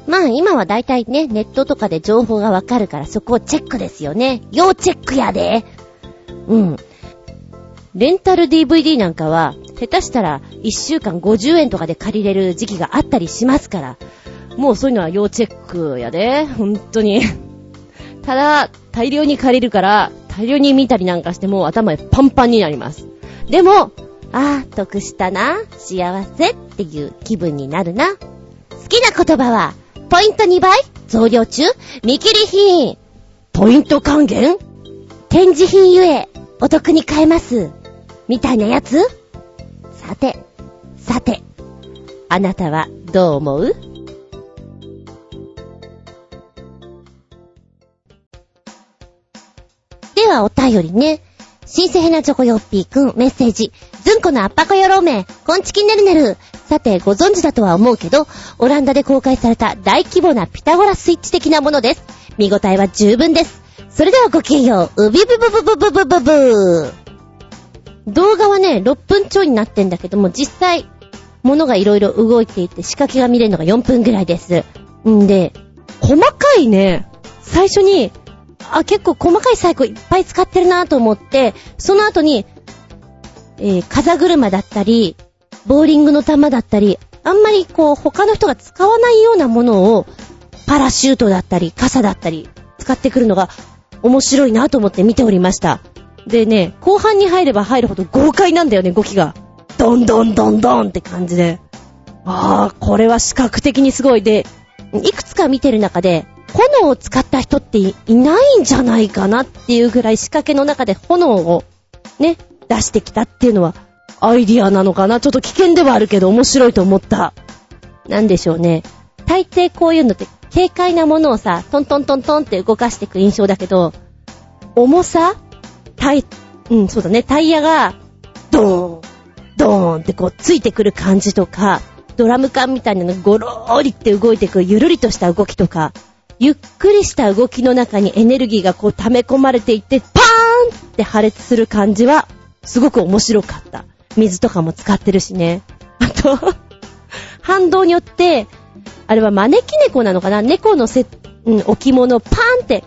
まあ今はだいたいね、ネットとかで情報がわかるからそこをチェックですよね。要チェックやで。うん。レンタル DVD なんかは、下手したら1週間50円とかで借りれる時期があったりしますから、もうそういうのは要チェックやで。本当に。ただ、大量に借りるから、大量に見たりなんかしてもう頭パンパンになります。でも、ああ、得したな、幸せっていう気分になるな。好きな言葉は、ポイント2倍増量中見切り品ポイント還元展示品ゆえ、お得に買えます。みたいなやつさて、さて、あなたはどう思う？ではお便りね。新鮮なチョコヨッピーくんメッセージ。ずんこのアッパコヨローメこんちきねるねる。さて、ご存知だとは思うけど、オランダで公開された大規模なピタゴラスイッチ的なものです。見応えは十分です。それではごきげんよう。うびぶぶぶぶぶぶぶぶ動画はね、6分ちょいになってんだけども、実際、物がいろいろ動いていて、仕掛けが見れるのが4分ぐらいです。んで、細かいね、最初に、あ、結構細かい細工いっぱい使ってるなと思って、その後に、えー、風車だったり、ボーリングの玉だったり、あんまりこう他の人が使わないようなものを、パラシュートだったり、傘だったり、使ってくるのが面白いなと思って見ておりました。でね、後半に入れば入るほど豪快なんだよね、動きが。ドンドンドンドンって感じで。ああ、これは視覚的にすごい。で、いくつか見てる中で、炎を使った人っていないんじゃないかなっていうぐらい仕掛けの中で炎をね、出してきたっていうのはアイディアなのかなちょっと危険ではあるけど面白いと思った。なんでしょうね。大抵こういうのって軽快なものをさ、トントントントンって動かしていく印象だけど、重さタイ、うん、そうだね、タイヤが、ドーン、ドーンってこうついてくる感じとか、ドラム缶みたいなのゴローリって動いてくゆるりとした動きとか、ゆっくりした動きの中にエネルギーがこう溜め込まれていって、パーンって破裂する感じは、すごく面白かった。水とかも使ってるしね。あと 反動によって、あれは招き猫なのかな？猫のせ、うん、置物をパーンって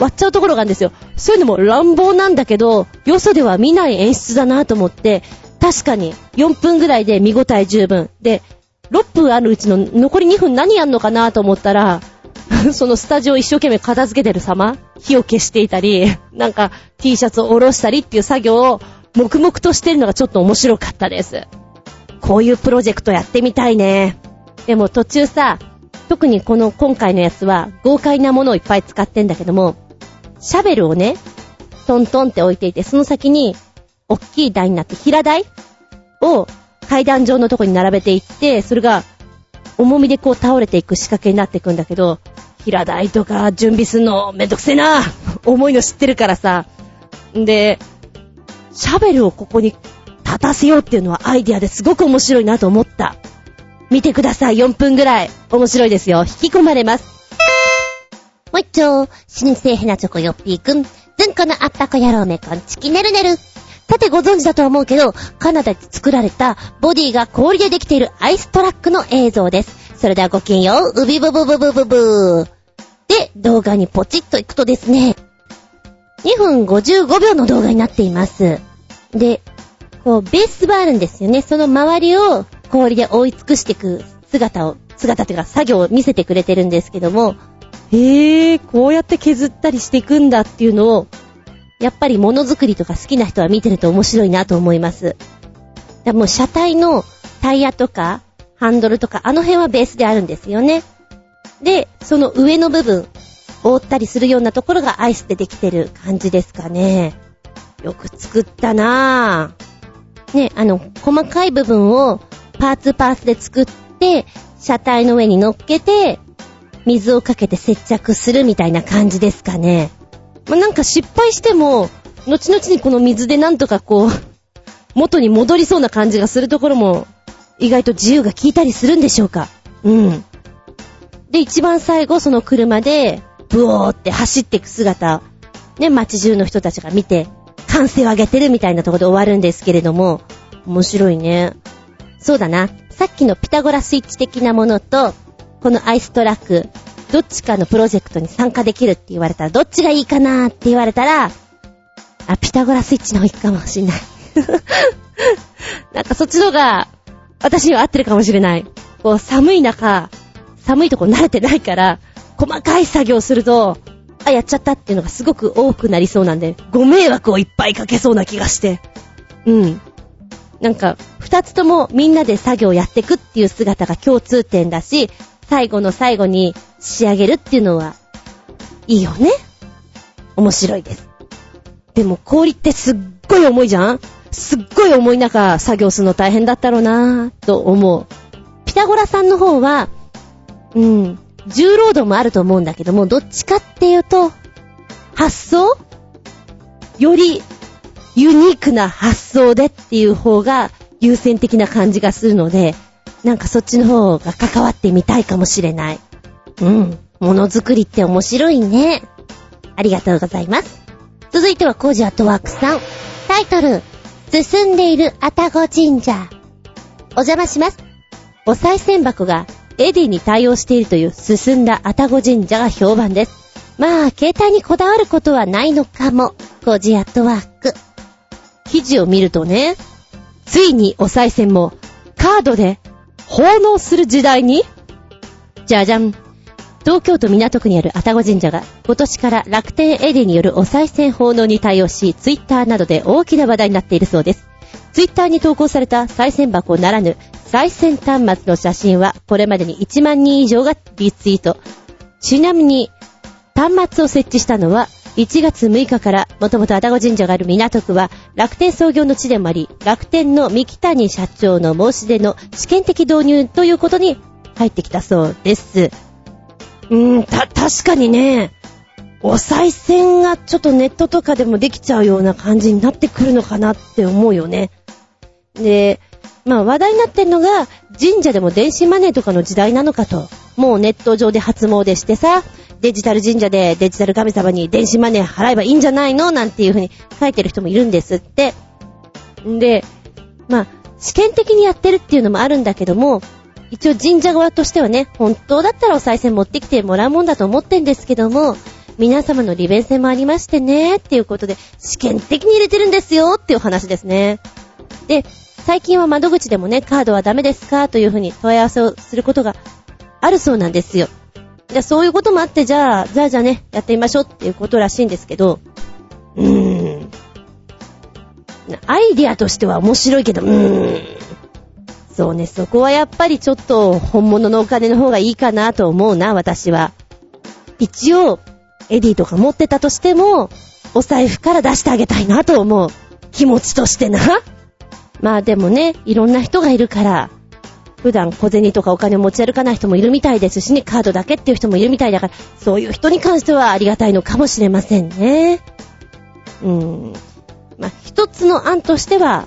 割っちゃうところがあるんですよ。そういうのも乱暴なんだけど、よそでは見ない演出だなと思って、確かに4分ぐらいで見応え十分。で、6分あるうちの残り2分何やんのかなと思ったら、そのスタジオ一生懸命片付けてる様、火を消していたり、なんか T シャツを下ろしたりっていう作業を黙々としてるのがちょっと面白かったです。こういうプロジェクトやってみたいね。でも途中さ、特にこの今回のやつは豪快なものをいっぱい使ってんだけども、シャベルをね、トントンって置いていて、その先に、おっきい台になって平台を階段状のとこに並べていって、それが重みでこう倒れていく仕掛けになっていくんだけど、平台とか準備すんのめんどくせえな重いの知ってるからさ。んで、シャベルをここに立たせようっていうのはアイディアですごく面白いなと思った。見てください、4分ぐらい。面白いですよ。引き込まれます。もう一丁、新生ヘナチョコヨッピーくん、ずんこのあったこ野郎めこんちきねるねる。さてご存知だとは思うけど、カナダで作られたボディが氷でできているアイストラックの映像です。それではごきげんよう、うびぶぶぶぶぶぶ。で、動画にポチッと行くとですね、2分55秒の動画になっています。で、こう、ベースはあるんですよね。その周りを氷で覆い尽くしていく姿を、姿っていうか作業を見せてくれてるんですけども、へー、こうやって削ったりしていくんだっていうのを、やっぱりものづくりとか好きな人は見てると面白いなと思います。でも車体のタイヤとかハンドルとかあの辺はベースであるんですよね。で、その上の部分、覆ったりするようなところがアイスでできてる感じですかね。よく作ったなぁ。ね、あの、細かい部分をパーツパーツで作って、車体の上に乗っけて、水をかけて接着するみたいな感じですかね。まあ、なんか失敗しても、後々にこの水でなんとかこう、元に戻りそうな感じがするところも、意外と自由が効いたりするんでしょうか。うん。で、一番最後、その車で、ブオーって走っていく姿、ね、街中の人たちが見て、歓声を上げてるみたいなところで終わるんですけれども、面白いね。そうだな。さっきのピタゴラスイッチ的なものと、このアイストラック、どっちかのプロジェクトに参加できるって言われたら、どっちがいいかなーって言われたら、あ、ピタゴラスイッチの方がいいかもしんない。なんかそっちの方が、私には合ってるかもしれない。こう、寒い中、寒いとこ慣れてないから、細かい作業すると、あ、やっちゃったっていうのがすごく多くなりそうなんで、ご迷惑をいっぱいかけそうな気がして。うん。なんか、二つともみんなで作業やってくっていう姿が共通点だし、最後の最後に仕上げるっていうのは、いいよね。面白いです。でも氷ってすっごい重いじゃんすっごい重い中作業するの大変だったろうなぁと思う。ピタゴラさんの方は、うん、重労働もあると思うんだけども、どっちかっていうと、発想よりユニークな発想でっていう方が優先的な感じがするので、なんかそっちの方が関わってみたいかもしれない。うん。ものづくりって面白いね。ありがとうございます。続いてはコージアットワークさん。タイトル、進んでいるアタゴ神社。お邪魔します。お賽銭箱がエディに対応しているという進んだアタゴ神社が評判です。まあ、携帯にこだわることはないのかも。コージアットワーク。記事を見るとね、ついにお賽銭もカードで奉納する時代にじゃじゃん。東京都港区にある愛宕神社が今年から楽天エディによるお賽銭奉納に対応し、ツイッターなどで大きな話題になっているそうです。ツイッターに投稿された賽銭箱ならぬ賽銭端末の写真はこれまでに1万人以上がリツイート。ちなみに、端末を設置したのは1月6日から、もともと愛宕神社がある港区は、楽天創業の地でもあり、楽天の三木谷社長の申し出の試験的導入ということに入ってきたそうです。うーん、た、確かにね、お賽銭がちょっとネットとかでもできちゃうような感じになってくるのかなって思うよね。で、まあ話題になってるのが、神社でも電子マネーとかの時代なのかと。もうネット上で初詣してさ、デジタル神社でデジタル神様に電子マネー払えばいいんじゃないのなんていう風に書いてる人もいるんですって。んで、まあ、試験的にやってるっていうのもあるんだけども、一応神社側としてはね、本当だったらお賽銭持ってきてもらうもんだと思ってんですけども、皆様の利便性もありましてね、っていうことで、試験的に入れてるんですよ、っていう話ですね。で、最近は窓口でもね、カードはダメですか？というふうに問い合わせをすることがあるそうなんですよ。じゃあそういうこともあって、じゃあ、じゃあじゃあね、やってみましょうっていうことらしいんですけど、うーん。アイディアとしては面白いけど、うーん。そうね、そこはやっぱりちょっと本物のお金の方がいいかなと思うな、私は。一応、エディとか持ってたとしても、お財布から出してあげたいなと思う。気持ちとしてな。まあでもね、いろんな人がいるから、普段小銭とかお金を持ち歩かない人もいるみたいですしね、カードだけっていう人もいるみたいだから、そういう人に関してはありがたいのかもしれませんね。うーん。まあ、一つの案としては、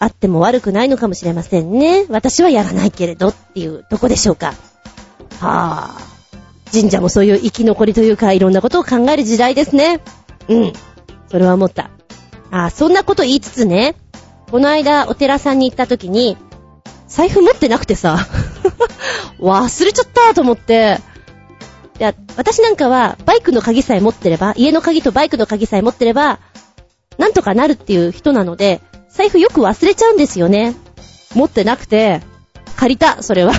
あっても悪くないのかもしれませんね。私はやらないけれどっていうとこでしょうか。はぁ。神社もそういう生き残りというか、いろんなことを考える時代ですね。うん。それは思った。あ、そんなこと言いつつね、この間お寺さんに行った時に、財布持ってなくてさ、忘れちゃったと思って、いや、私なんかはバイクの鍵さえ持ってれば、家の鍵とバイクの鍵さえ持ってれば、なんとかなるっていう人なので、財布よく忘れちゃうんですよね。持ってなくて、借りた、それは。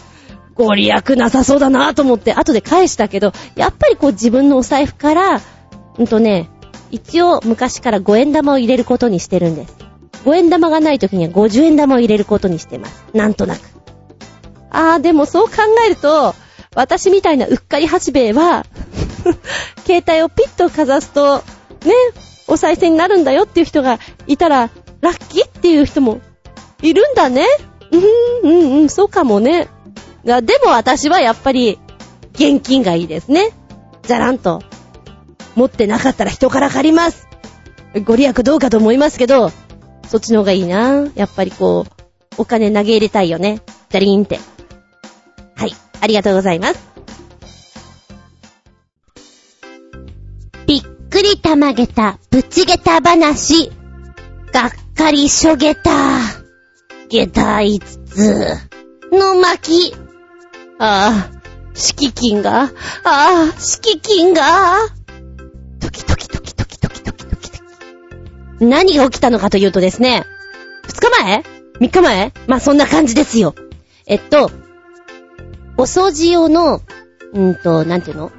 ご利益なさそうだなと思って、後で返したけど、やっぱりこう自分のお財布から、うんとね、一応昔から5円玉を入れることにしてるんです。5円玉がない時には50円玉を入れることにしてます。なんとなく。あー、でもそう考えると、私みたいなうっかり八兵衛は 携帯をピッとかざすと、ね、お賽銭になるんだよっていう人がいたら、ラッキーっていう人もいるんだね。うん、うん、うん、そうかもね。でも私はやっぱり、現金がいいですね。じゃらんと。持ってなかったら人から借ります。ご利益どうかと思いますけど、そっちの方がいいな。やっぱりこう、お金投げ入れたいよね。ダリーンって。はい。ありがとうございます。びっくりたまげた、ぶちげた話。がっかりしょげた。げた5つつ。の巻。ああ、敷金が、ああ、敷金が？何が起きたのかというとですね、2日前 ?3 日前？まあ、そんな感じですよ。えっと、お掃除用の、うんと、なんていうの？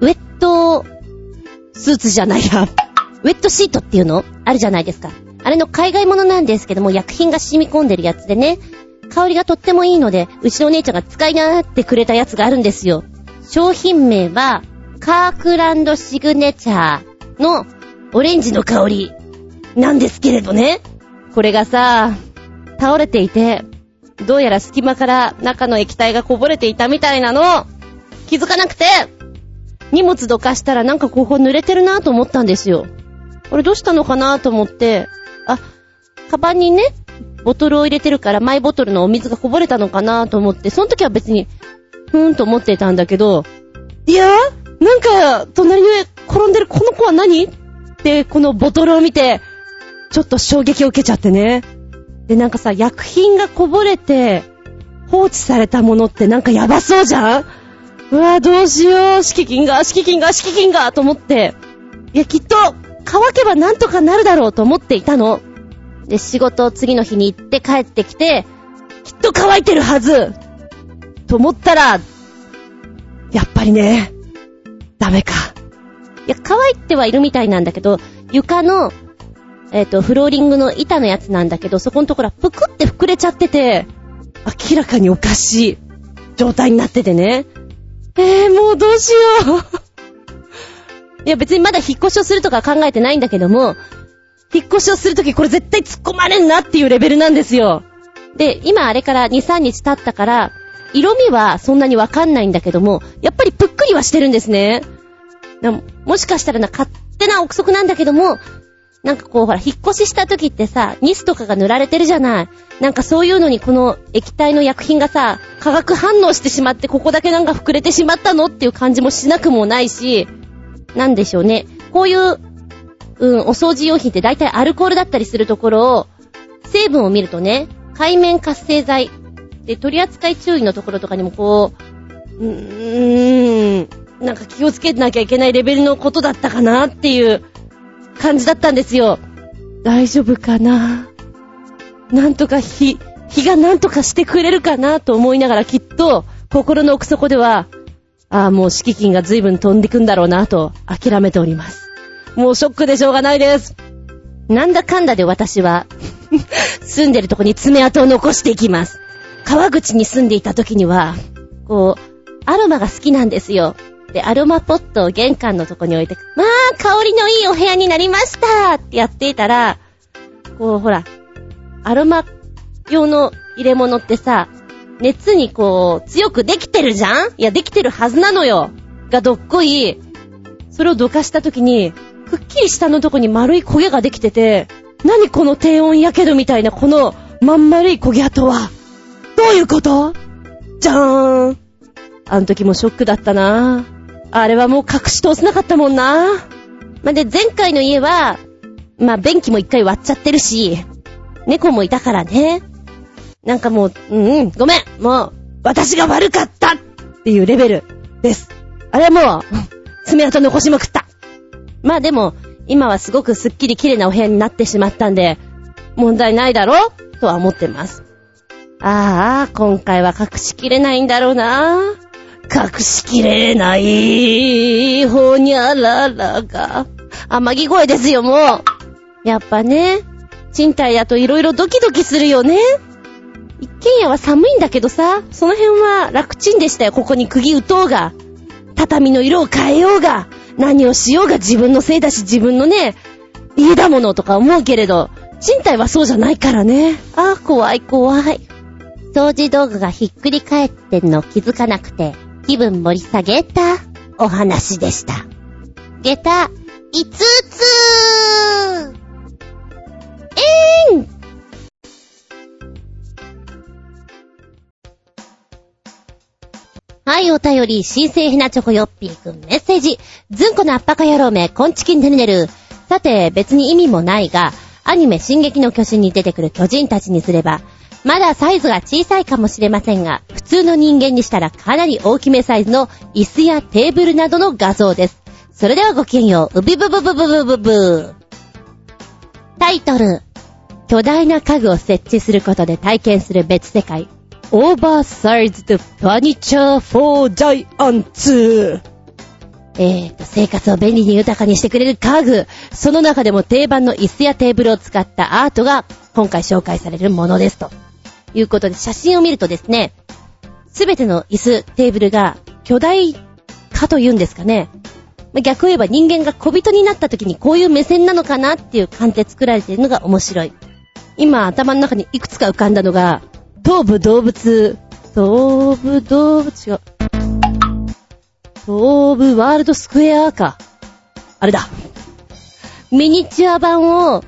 ウェット、スーツじゃないや。ウェットシートっていうの？あるじゃないですか。あれの海外物なんですけども、薬品が染み込んでるやつでね、香りがとってもいいので、うちのお姉ちゃんが使いなってくれたやつがあるんですよ。商品名は、カークランドシグネチャーのオレンジの香りなんですけれどね。これがさ、倒れていて、どうやら隙間から中の液体がこぼれていたみたいなの気づかなくて、荷物どかしたらなんかここ濡れてるなと思ったんですよ。これどうしたのかなと思って、あ、カバンにね、ボトルを入れてるからマイボトルのお水がこぼれたのかなと思って、その時は別に、ふーんと思ってたんだけど、いやなんか、隣に転んでるこの子は何って、このボトルを見て、ちょっと衝撃を受けちゃってね。で、なんかさ、薬品がこぼれて、放置されたものってなんかやばそうじゃん？うわ、どうしよう、敷金が、敷金が、敷金が、と思って、いや、きっと、乾けばなんとかなるだろうと思っていたの。で、仕事を次の日に行って帰ってきて、きっと乾いてるはずと思ったら、やっぱりね、ダメか。いや、乾いてはいるみたいなんだけど、床の、えっ、ー、と、フローリングの板のやつなんだけど、そこのところはぷくって膨れちゃってて、明らかにおかしい状態になっててね。えー、もうどうしよう。いや、別にまだ引っ越しをするとか考えてないんだけども、引っ越しをするときこれ絶対突っ込まれんなっていうレベルなんですよ。で、今あれから2、3日経ったから、色味はそんなにわかんないんだけども、やっぱりぷっくりはしてるんですね。もしかしたらな、勝手な憶測なんだけども、なんかこう、ほら、引っ越しした時ってさ、ニスとかが塗られてるじゃない。なんかそういうのにこの液体の薬品がさ、化学反応してしまって、ここだけなんか膨れてしまったのっていう感じもしなくもないし、なんでしょうね。こういう、うん、お掃除用品って大体アルコールだったりするところを、成分を見るとね、海面活性剤。で、取扱い注意のところとかにもこう、うーん、なんか気をつけなきゃいけないレベルのことだったかなっていう感じだったんですよ。大丈夫かな？なんとか日、日がなんとかしてくれるかなと思いながらきっと心の奥底では、ああ、もう敷金が随分飛んでくんだろうなと諦めております。もうショックでしょうがないです。なんだかんだで私は 住んでるとこに爪痕を残していきます。川口に住んでいた時には、こう、アロマが好きなんですよ。で、アロマポットを玄関のとこに置いて、まあ、香りのいいお部屋になりましたってやっていたら、こう、ほら、アロマ用の入れ物ってさ、熱にこう、強くできてるじゃん？いや、できてるはずなのよ。がどっこい、それをどかした時に、くっきり下のとこに丸い焦げができてて、何この低温やけどみたいなこのまん丸い焦げ跡は、どういうこと？じゃーん。あの時もショックだったな。ぁあれはもう隠し通せなかったもんなまあ、で、前回の家は、まあ、便器も一回割っちゃってるし、猫もいたからね。なんかもう、うんうん、ごめんもう、私が悪かったっていうレベルです。あれはもう、爪痕残しまくった。まあでも、今はすごくスッキリ綺麗なお部屋になってしまったんで、問題ないだろうとは思ってます。ああ、今回は隠しきれないんだろうな。隠しきれない、ほにゃららが。天城声ですよ、もう。やっぱね、賃貸だと色々ドキドキするよね。一軒家は寒いんだけどさ、その辺は楽ちんでしたよ。ここに釘打とうが。畳の色を変えようが。何をしようが自分のせいだし、自分のね、家だものとか思うけれど、賃貸はそうじゃないからね。ああ、怖い怖い。掃除道具がひっくり返ってんの気づかなくて、気分盛り下げたお話でした。下駄、5つえーんはい、お便り、新生ひなチョコヨッピーくんメッセージ。ずんこのアッパカ野郎め、コンチキンデルネル。さて、別に意味もないが、アニメ進撃の巨人に出てくる巨人たちにすれば、まだサイズが小さいかもしれませんが、普通の人間にしたらかなり大きめサイズの椅子やテーブルなどの画像です。それではごきげんよう、うびぶぶぶぶぶぶぶタイトル。巨大な家具を設置することで体験する別世界。オーバーサイズドファニチャーフォージャイアンツ。えーと、生活を便利に豊かにしてくれる家具。その中でも定番の椅子やテーブルを使ったアートが今回紹介されるものですと。いうことで、写真を見るとですね、すべての椅子、テーブルが巨大化というんですかね。逆を言えば人間が小人になった時にこういう目線なのかなっていう感じで作られているのが面白い。今頭の中にいくつか浮かんだのが、東武動物、東武動物、違う。東武ワールドスクエアか。あれだ。ミニチュア版を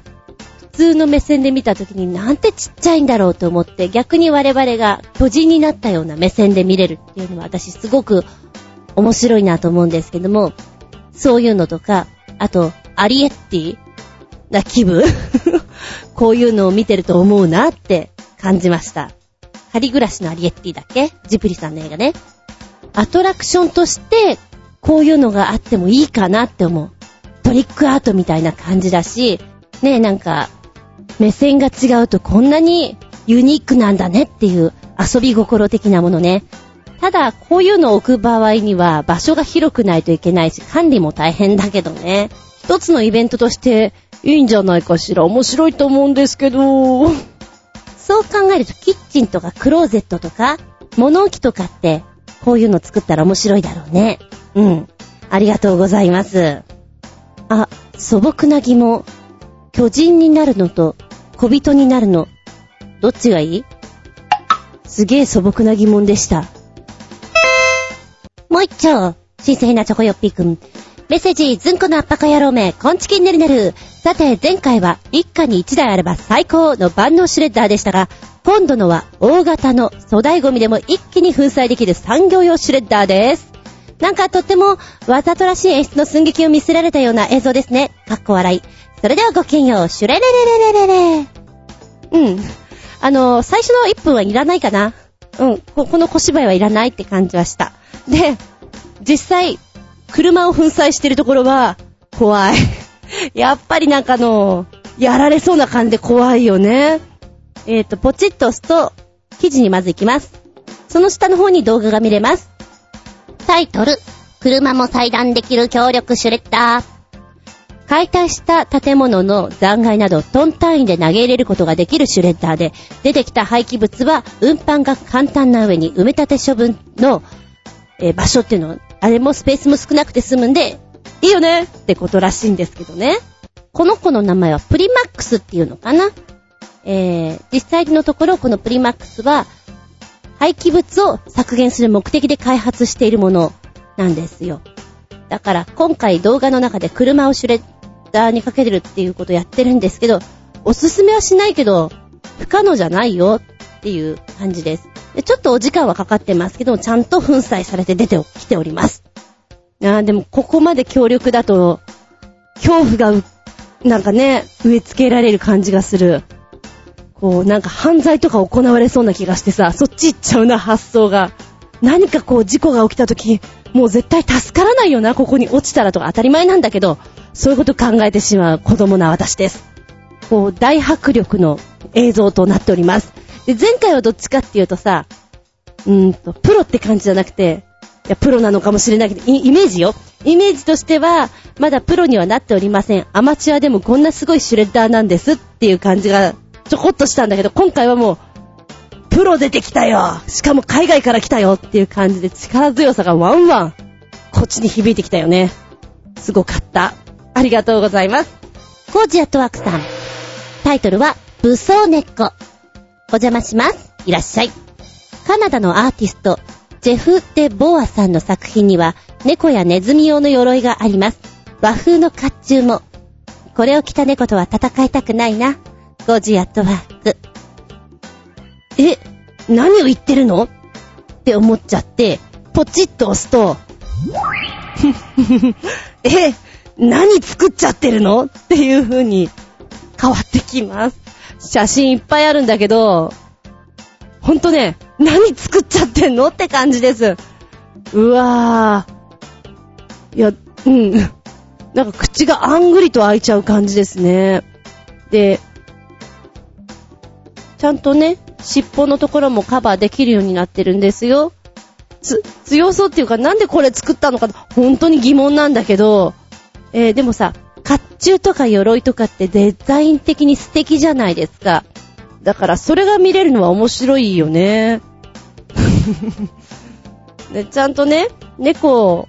通の目線で見たときになんてちっちゃいんだろうと思って逆に我々が巨人になったような目線で見れるっていうのは私すごく面白いなと思うんですけども、そういうのとか、あと、アリエッティな気分？こういうのを見てると思うなって感じました。仮暮らしのアリエッティだっけ？ジプリさんの映画ね。アトラクションとして、こういうのがあってもいいかなって思う。トリックアートみたいな感じだし、ねえ、なんか、目線が違うとこんなにユニークなんだねっていう遊び心的なものね。ただ、こういうのを置く場合には場所が広くないといけないし、管理も大変だけどね。一つのイベントとしていいんじゃないかしら。面白いと思うんですけど。そう考えると、キッチンとかクローゼットとか、物置とかって、こういうの作ったら面白いだろうね。うん。ありがとうございます。あ、素朴な疑問。巨人になるのと小人になるの、どっちがいい？すげえ素朴な疑問でした。もう一丁、新鮮なチョコヨッピーくん。メッセージ、ずんこのあっぱか野郎め、こんちきんねるねる。さて、前回は一家に一台あれば最高の万能シュレッダーでしたが、今度のは大型の粗大ゴミでも一気に粉砕できる産業用シュレッダーです。なんかとってもわざとらしい演出の寸劇を見せられたような映像ですね。かっこ笑い。それではごきげんよう、シュレレレレレレレ。うん。あの、最初の1分はいらないかな。うん。ここの小芝居はいらないって感じはした。で、実際、車を粉砕してるところは、怖い。やっぱりなんかあの、やられそうな感じで怖いよね。えっ、と、ポチッと押すと、記事にまず行きます。その下の方に動画が見れます。タイトル、車も裁断できる強力シュレッダー。解体した建物の残骸などトン単位で投げ入れることができるシュレッダーで、出てきた廃棄物は運搬が簡単な上に埋め立て処分の、場所っていうのは、あれもスペースも少なくて済むんで、いいよねってことらしいんですけどね。この子の名前はプリマックスっていうのかな？えー、実際のところこのプリマックスは、廃棄物を削減する目的で開発しているものなんですよ。だから今回動画の中で車をシュレッダーにかけてるっていうことをやってるんですけど、おすすめはしないけど、不可能じゃないよっていう感じです。でちょっとお時間はかかってますけど、ちゃんと粉砕されて出てきております。あーでもここまで強力だと、恐怖が、なんかね、植え付けられる感じがする。こう、なんか犯罪とか行われそうな気がしてさ、そっち行っちゃうな、発想が。何かこう、事故が起きた時、もう絶対助からないよな、ここに落ちたらとか当たり前なんだけど、そういうこと考えてしまう子供な私です。こう、大迫力の映像となっております。で、前回はどっちかっていうとさ、うーんと、プロって感じじゃなくて、いや、プロなのかもしれないけど、イメージよ。イメージとしては、まだプロにはなっておりません。アマチュアでもこんなすごいシュレッダーなんですっていう感じが、ちょこっとしたんだけど、今回はもう、プロ出てきたよしかも海外から来たよっていう感じで力強さがワンワン、こっちに響いてきたよね。すごかった。ありがとうございます。コージアットワークさん。タイトルは、武装猫。お邪魔します。いらっしゃい。カナダのアーティスト、ジェフ・デ・ボアさんの作品には、猫やネズミ用の鎧があります。和風の甲冑も。これを着た猫とは戦いたくないな。コージアットワーク。え、何を言ってるの？って思っちゃって、ポチッと押すと、え、何作っちゃってるの？っていう風に変わってきます。写真いっぱいあるんだけど、ほんとね、何作っちゃってんの？って感じです。うわぁ。いや、うん。なんか口があんぐりと開いちゃう感じですね。で、ちゃんとね、尻尾のところもカバーできるようになってるんですよ。つ、強そうっていうか、なんでこれ作ったのか、本当に疑問なんだけど、えーでもさ、甲冑とか鎧とかってデザイン的に素敵じゃないですか。だからそれが見れるのは面白いよね。で ちゃんとね、猫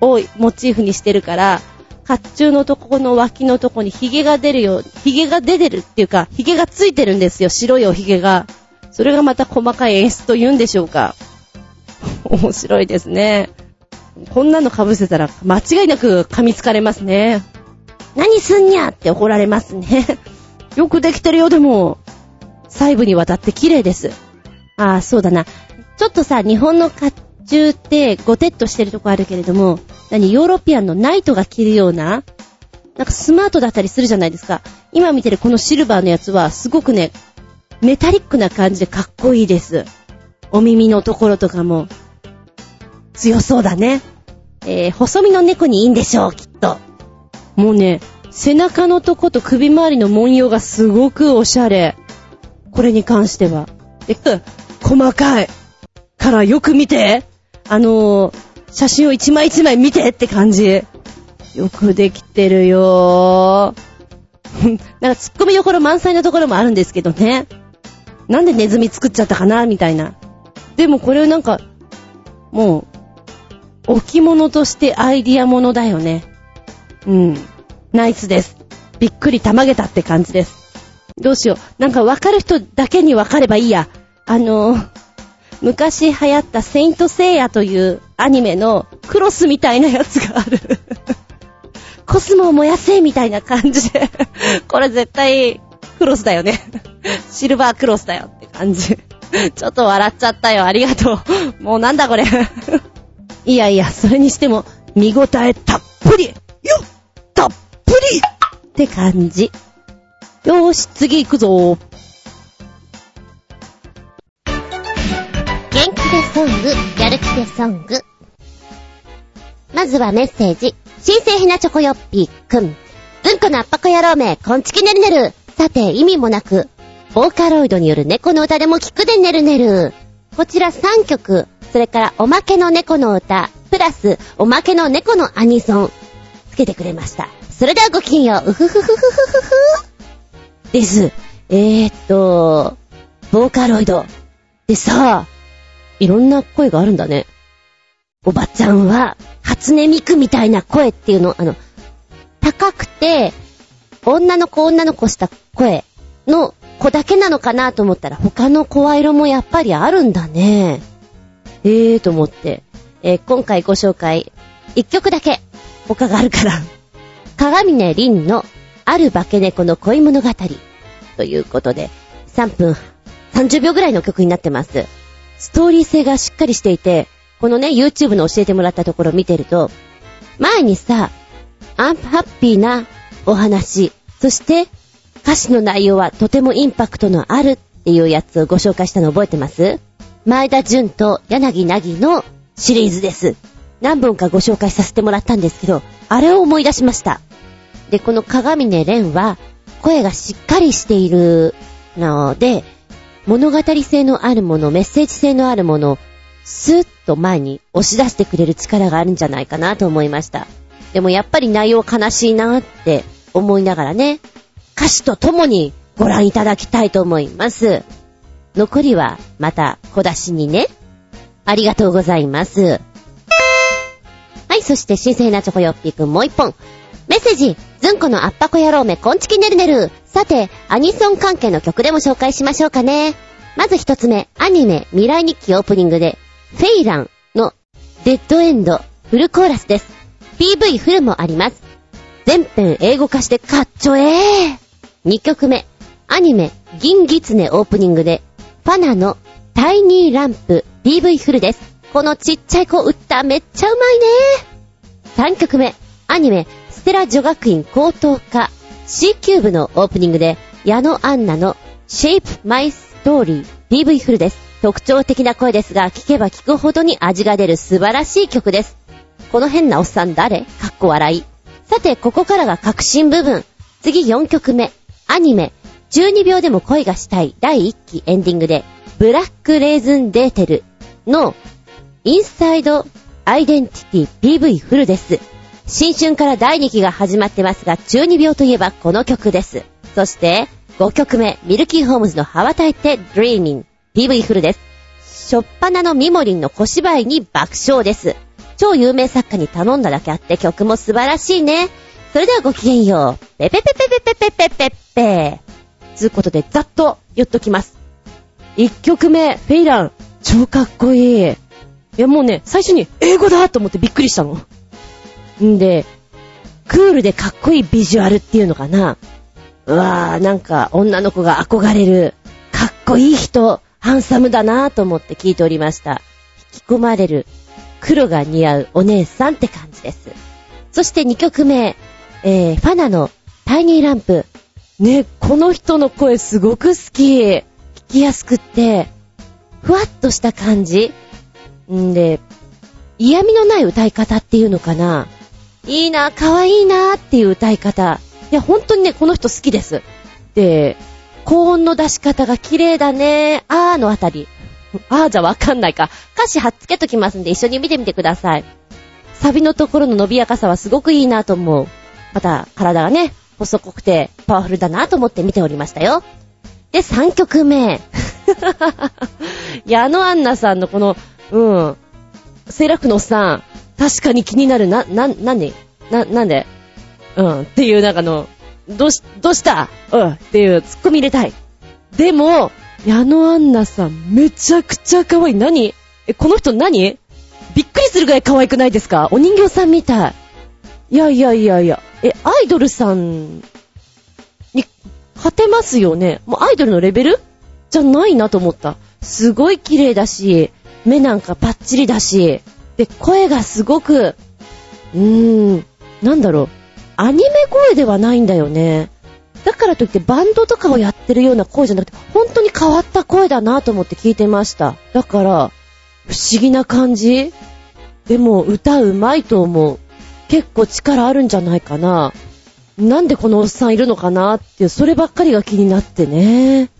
をモチーフにしてるから、甲冑のとこの脇のとこにヒゲが出るよ、ヒゲが出てるっていうか、ヒゲがついてるんですよ、白いおヒゲが。それがまた細かい演出と言うんでしょうか。面白いですね。こんなの被せたら間違いなく噛みつかれますね。何すんにゃって怒られますね。よくできてるよ、でも。細部にわたって綺麗です。ああ、そうだな。ちょっとさ、日本の甲冑ってごてっとしてるとこあるけれども、何、ヨーロピアンのナイトが着るような、なんかスマートだったりするじゃないですか。今見てるこのシルバーのやつは、すごくね、メタリックな感じでかっこいいです。お耳のところとかも。強そうだね。えー、細身の猫にいいんでしょう、きっと。もうね、背中のとこと首周りの文様がすごくおしゃれ。これに関しては。で、細かい。からよく見て。あのー、写真を一枚一枚見てって感じ。よくできてるよ。なんか突っ込みどころ満載なところもあるんですけどね。なんでネズミ作っちゃったかなみたいな。でもこれなんか、もう、置物としてアイディアものだよね。うん。ナイスです。びっくりたまげたって感じです。どうしよう。なんかわかる人だけにわかればいいや。あのー、昔流行ったセイントセイヤというアニメのクロスみたいなやつがある。コスモを燃やせみたいな感じでこれ絶対クロスだよねシルバークロスだよって感じちょっと笑っちゃったよ。ありがとう。もうなんだこれいやいや、それにしても見応えたっぷりよったっぷりって感じ。よーし、次行くぞ元気でソング、やる気でソング。まずはメッセージ。新生ひなチョコヨッピーくん。うんこのアッパコ野郎め、こんちきねるねる。さて、意味もなく、ボーカロイドによる猫の歌でも聞くでねるねる。こちら3曲、それからおまけの猫の歌、プラスおまけの猫のアニソン、つけてくれました。それではごきげんよう、うふふふふふふふ。です。えー、っと、ボーカロイド。でさ、いろんな声があるんだね。おばちゃんは、初音ミクみたいな声っていうの、あの、高くて、女の子女の子した声の子だけなのかなと思ったら、他の声色もやっぱりあるんだね。えーと思って。えー、今回ご紹介、一曲だけ、他があるから。鏡音凛のある化け猫の恋物語。ということで、3分30秒ぐらいの曲になってます。ストーリー性がしっかりしていて、このね、YouTube の教えてもらったところ見てると、前にさ、アンハッピーなお話、そして歌詞の内容はとてもインパクトのあるっていうやつをご紹介したの覚えてます？前田純と柳凪のシリーズです。何本かご紹介させてもらったんですけど、あれを思い出しました。で、この鏡音蓮は、声がしっかりしているので、物語性のあるもの、メッセージ性のあるものを、スッと前に押し出してくれる力があるんじゃないかなと思いました。でもやっぱり内容悲しいなって思いながらね、歌詞と共にご覧いただきたいと思います。残りはまた小出しにね。ありがとうございます。はい、そして新鮮なチョコヨッピーくんもう一本。メッセージ、ずんこのアッパコ野郎め、こんちきねるねる。さて、アニソン関係の曲でも紹介しましょうかね。まず一つ目、アニメ、未来日記オープニングで、フェイランのデッドエンド、フルコーラスです。PV フルもあります。全編英語化してかっちょえー。2曲目、アニメ、銀ギツネオープニングで、ファナのタイニーランプ PV フルです。このちっちゃい子歌めっちゃうまいね3曲目、アニメ、ステラ女学院高等科 C キューブのオープニングで、矢野アンナの Shape My Story PV フルです。特徴的な声ですが、聞けば聞くほどに味が出る素晴らしい曲です。この変なおっさん誰？かっこ笑い。さて、ここからが革新部分。次4曲目。アニメ、12秒でも恋がしたい第1期エンディングで、ブラックレーズンデーテルのインサイドアイデンティティ PV フルです。新春から第2期が始まってますが、12秒といえばこの曲です。そして、5曲目、ミルキーホームズの羽ばたいて Dreaming PV フルです。しょっぱなのミモリンの小芝居に爆笑です。超有名作家に頼んだだけあって曲も素晴らしいね。それではごきげんよう。ペペペペペペペペペペつうことでざっと言っときます。1曲目、フェイラン。超かっこいい。いやもうね、最初に英語だと思ってびっくりしたの。んで、クールでかっこいいビジュアルっていうのかな。うわー、なんか女の子が憧れる、かっこいい人、ハンサムだなぁと思って聞いておりました。引き込まれる、黒が似合うお姉さんって感じです。そして2曲目、えー、ファナのタイニーランプ。ね、この人の声すごく好き。聞きやすくって、ふわっとした感じ。んで、嫌味のない歌い方っていうのかな。いいな、可愛いなっていう歌い方。いや、本当にね、この人好きです。で、高音の出し方が綺麗だね。あーのあたり。あーじゃわかんないか。歌詞貼っつけときますんで一緒に見てみてください。サビのところの伸びやかさはすごくいいなと思う。また、体がね、細くてパワフルだなと思って見ておりましたよ。で、3曲目。矢野アンナさんのこの、うん、セーラフのおっさん、確かに気になる。な、な、なんでな、なんで？うん、っていうなんかの、どうし、どうした？うん、っていうツッコミ入れたい。でも、矢野アンナさん、めちゃくちゃ可愛い。何？え、この人何？びっくりするぐらい可愛くないですか？お人形さんみたい。いやいやいやいや、え、アイドルさんに勝てますよね？もうアイドルのレベル？じゃないなと思った。すごい綺麗だし、目なんかパッチリだし、で、声がすごく、うーん、なんだろう、アニメ声ではないんだよね。だからといってバンドとかをやってるような声じゃなくて、本当に変わった声だなと思って聞いてました。だから、不思議な感じ？でも歌うまいと思う。結構力あるんじゃないかな。なんでこのおっさんいるのかなっていう、そればっかりが気になってね。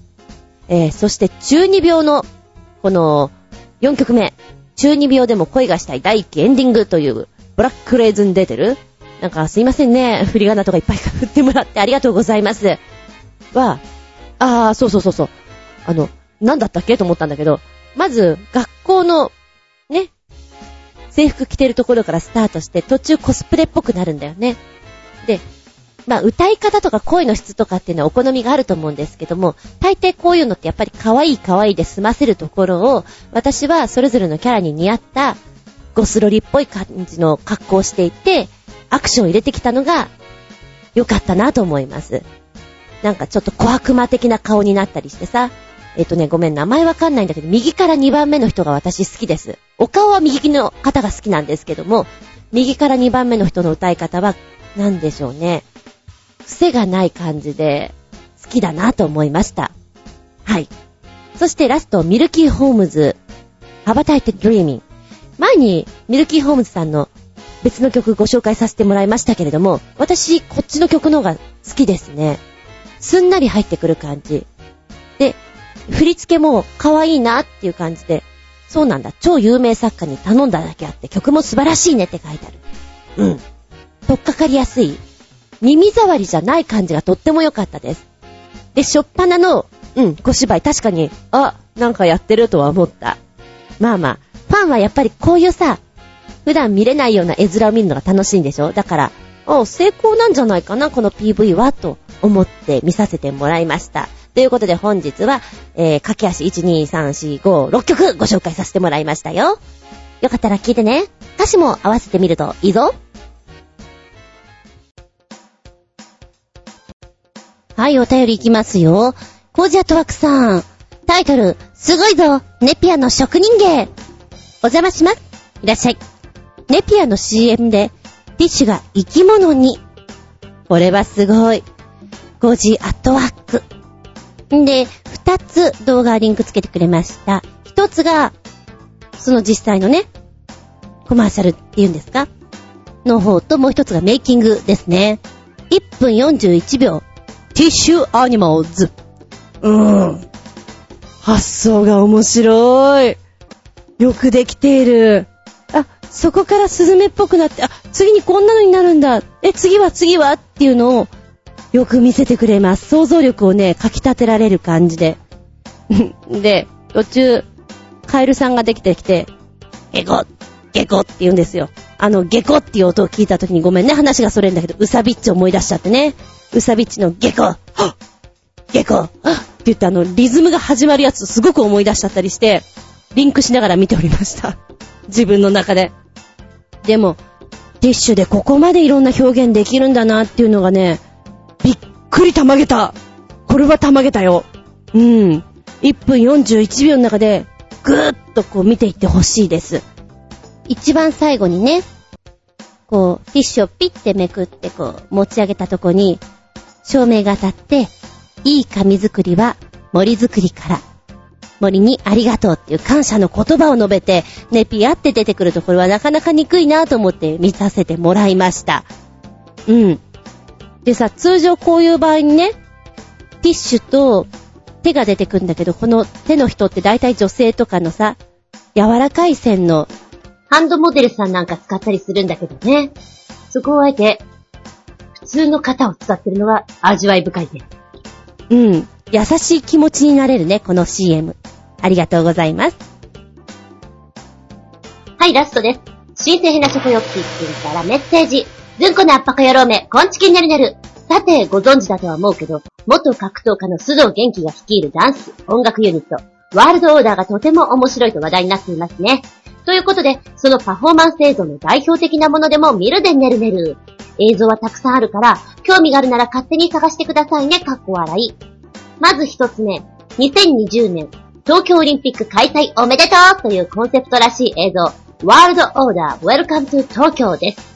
えー、そして中二病の、この、4曲目。中二病でも恋がしたい第1期エンディングという、ブラックレーズン出てるなんかすいませんね。振り仮名とかいっぱい振ってもらってありがとうございます。は、あー、そうそうそうそう。あの、なんだったっけと思ったんだけど、まず、学校の、制服着てるところからスタートして、途中コスプレっぽくなるんだよね。で、まあ、歌い方とか声の質とかっていうのはお好みがあると思うんですけども、大抵こういうのってやっぱり可愛い可愛いで済ませるところを、私はそれぞれのキャラに似合ったゴスロリっぽい感じの格好をしていて、アクションを入れてきたのが良かったなと思います。なんかちょっと小悪魔的な顔になったりしてさ、えっ、とね、ごめん、名前わかんないんだけど、右から2番目の人が私好きです。お顔は右の方が好きなんですけども、右から2番目の人の歌い方は、なんでしょうね。癖がない感じで、好きだなと思いました。はい。そしてラスト、ミルキーホームズ、ハバタイテドリーミン。前に、ミルキーホームズさんの別の曲ご紹介させてもらいましたけれども、私、こっちの曲の方が好きですね。すんなり入ってくる感じ。振り付けも可愛いなっていう感じで、そうなんだ、超有名作家に頼んだだけあって曲も素晴らしいねって書いてある。うん。とっかかりやすい。耳障りじゃない感じがとっても良かったです。で、しょっぱなの、うん、小芝居確かに、あ、なんかやってるとは思った。まあまあ、ファンはやっぱりこういうさ、普段見れないような絵面を見るのが楽しいんでしょ？だから、お成功なんじゃないかな、この PV は、と思って見させてもらいました。ということで本日は、えー、駆け足1、2、3、4、5、6曲ご紹介させてもらいましたよ。よかったら聴いてね。歌詞も合わせてみるといいぞ。はい、お便りいきますよ。コージアットワークさん。タイトル、すごいぞネピアの職人芸お邪魔します。いらっしゃい。ネピアの CM で、ティッシュが生き物に。これはすごい。コージアットワーク。んで、二つ動画リンクつけてくれました。一つが、その実際のね、コマーシャルっていうんですか？の方ともう一つがメイキングですね。1分41秒。ティッシュアニマルズ。うーん。発想が面白い。よくできている。あ、そこからスズメっぽくなって、あ、次にこんなのになるんだ。え、次は次はっていうのをよく見せてくれます。想像力をね、かき立てられる感じで。で、途中、カエルさんができてきて、ゲコゲコって言うんですよ。あの、ゲコっていう音を聞いた時にごめんね、話がそれんだけど、ウサビッチ思い出しちゃってね。ウサビッチのゲコはっゲコはっって言ってあの、リズムが始まるやつをすごく思い出しちゃったりして、リンクしながら見ておりました。自分の中で。でも、ティッシュでここまでいろんな表現できるんだなっていうのがね、びっくりたまげた。これはたまげたよ。うん。1分41秒の中で、ぐーっとこう見ていってほしいです。一番最後にね、こう、ティッシュをピッてめくってこう、持ち上げたとこに、照明が当たって、いい紙作りは森作りから。森にありがとうっていう感謝の言葉を述べて、ね、ピアって出てくるところはなかなか憎いなと思って見させてもらいました。うん。でさ、通常こういう場合にね、ティッシュと手が出てくるんだけど、この手の人って大体女性とかのさ、柔らかい線の、ハンドモデルさんなんか使ったりするんだけどね。そこをあえて、普通の型を使ってるのが味わい深いね。うん。優しい気持ちになれるね、この CM。ありがとうございます。はい、ラストです。新鮮な食欲キッチンからメッセージ。ずんこの圧迫野郎め、こんちきになるなる。さて、ご存知だとは思うけど、元格闘家の須藤元気が率いるダンス、音楽ユニット、ワールドオーダーがとても面白いと話題になっていますね。ということで、そのパフォーマンス映像の代表的なものでも見るでねるねる。映像はたくさんあるから、興味があるなら勝手に探してくださいね、かっこ笑い。まず一つ目、2020年、東京オリンピック開催おめでとうというコンセプトらしい映像、ワールドオーダー Welcome to 東京です。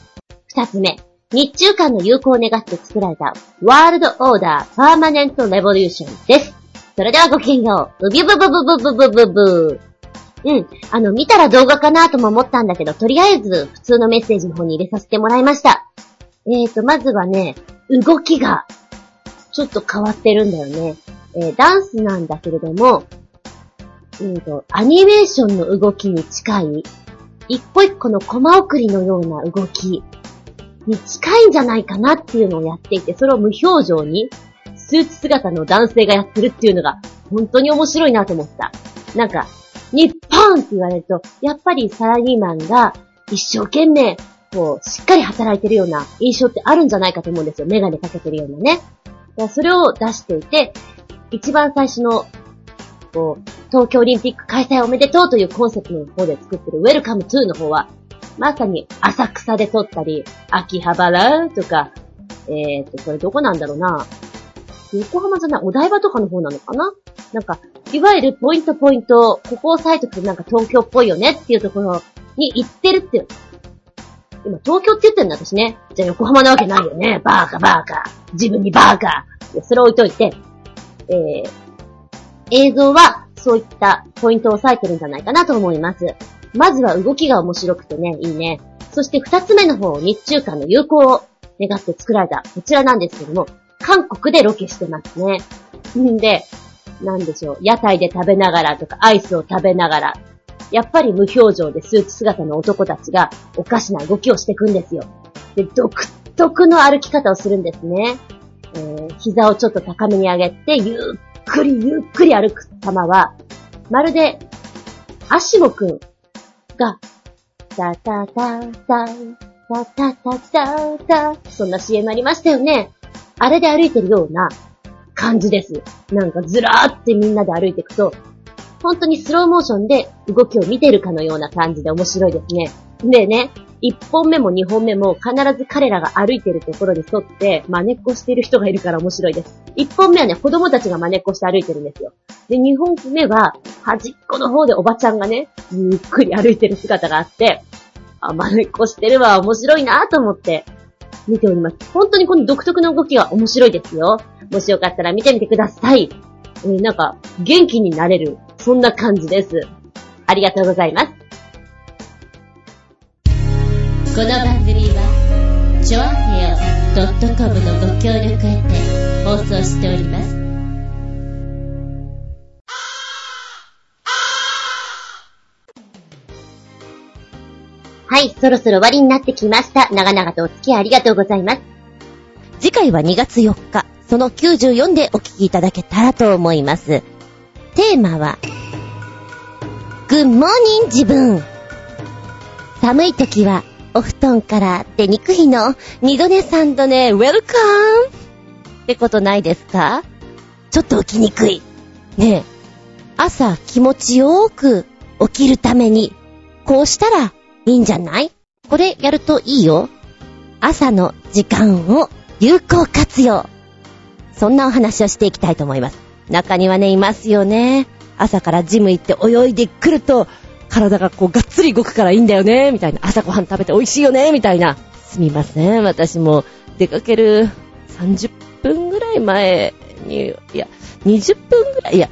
二つ目、日中間の友好を願って作られた、ワールドオーダーパーマネントレボリューションです。それではごきげんよう。うびぶぶぶぶぶぶぶうん。あの、見たら動画かなとも思ったんだけど、とりあえず普通のメッセージの方に入れさせてもらいました。えーと、まずはね、動きが、ちょっと変わってるんだよね。えー、ダンスなんだけれども、うんと、アニメーションの動きに近い、一個一個のコマ送りのような動きに近いんじゃないかなっていうのをやっていて、それを無表情に、スーツ姿の男性がやってるっていうのが、本当に面白いなと思った。なんか、日本って言われると、やっぱりサラリーマンが一生懸命、こう、しっかり働いてるような印象ってあるんじゃないかと思うんですよ。メガネかけてるようなね。それを出していて、一番最初の、こう、東京オリンピック開催おめでとうというコンセプトの方で作ってる Welcome to の方は、まさに浅草で撮ったり、秋葉原とか、えっ、ー、と、これどこなんだろうな。横浜じゃない、お台場とかの方なのかななんか、いわゆるポイントポイント、ここを押さえとくとなんか東京っぽいよねっていうところに行ってるって。今、東京って言ってるんだ私ね。じゃあ横浜なわけないよね。バーカバーカ。自分にバーカ。それ置いといて、えー、映像はそういったポイントを押さえてるんじゃないかなと思います。まずは動きが面白くてね、いいね。そして二つ目の方、日中間の友好を願って作られた、こちらなんですけども、韓国でロケしてますね。んで、なんでしょう、屋台で食べながらとか、アイスを食べながら、やっぱり無表情でスーツ姿の男たちがおかしな動きをしていくんですよ。で、独特の歩き方をするんですね。えー、膝をちょっと高めに上げて、ゆっくりゆっくり歩く様は、まるで、アシモくんが、タタタタ、タタタタタ、そんな CM ありましたよね。あれで歩いてるような感じです。なんかずらーってみんなで歩いていくと、本当にスローモーションで動きを見てるかのような感じで面白いですね。でね、一本目も二本目も必ず彼らが歩いてるところに沿って真似っこしている人がいるから面白いです。一本目はね、子供たちが真似っこして歩いてるんですよ。で、二本目は端っこの方でおばちゃんがね、ゆっくり歩いてる姿があって、あ、真似っこしてるわ、面白いなと思って見ております。本当にこの独特の動きが面白いですよ。もしよかったら見てみてください。えー、なんか、元気になれる、そんな感じです。ありがとうございます。この番組は、ちょあへよ .com のご協力へて放送しております。はい、そろそろ終わりになってきました。長々とお付き合いありがとうございます。次回は2月4日、その94でお聞きいただけたらと思います。テーマは、グッモーニン自分。寒い時はお布団から出にくいの。二度寝三度寝、ウェルカムってことないですか？ちょっと起きにくい。ねえ、朝気持ちよーく起きるために、こうしたらいいんじゃない？これやるといいよ。朝の時間を有効活用。そんなお話をしていきたいと思います。中にはね、いますよね。朝からジム行って泳いでくると、体がこうがっつり動くからいいんだよね、みたいな。朝ごはん食べて美味しいよね、みたいな。すみません、私も出かける30分ぐらい前に、いや、20分ぐらい、いや、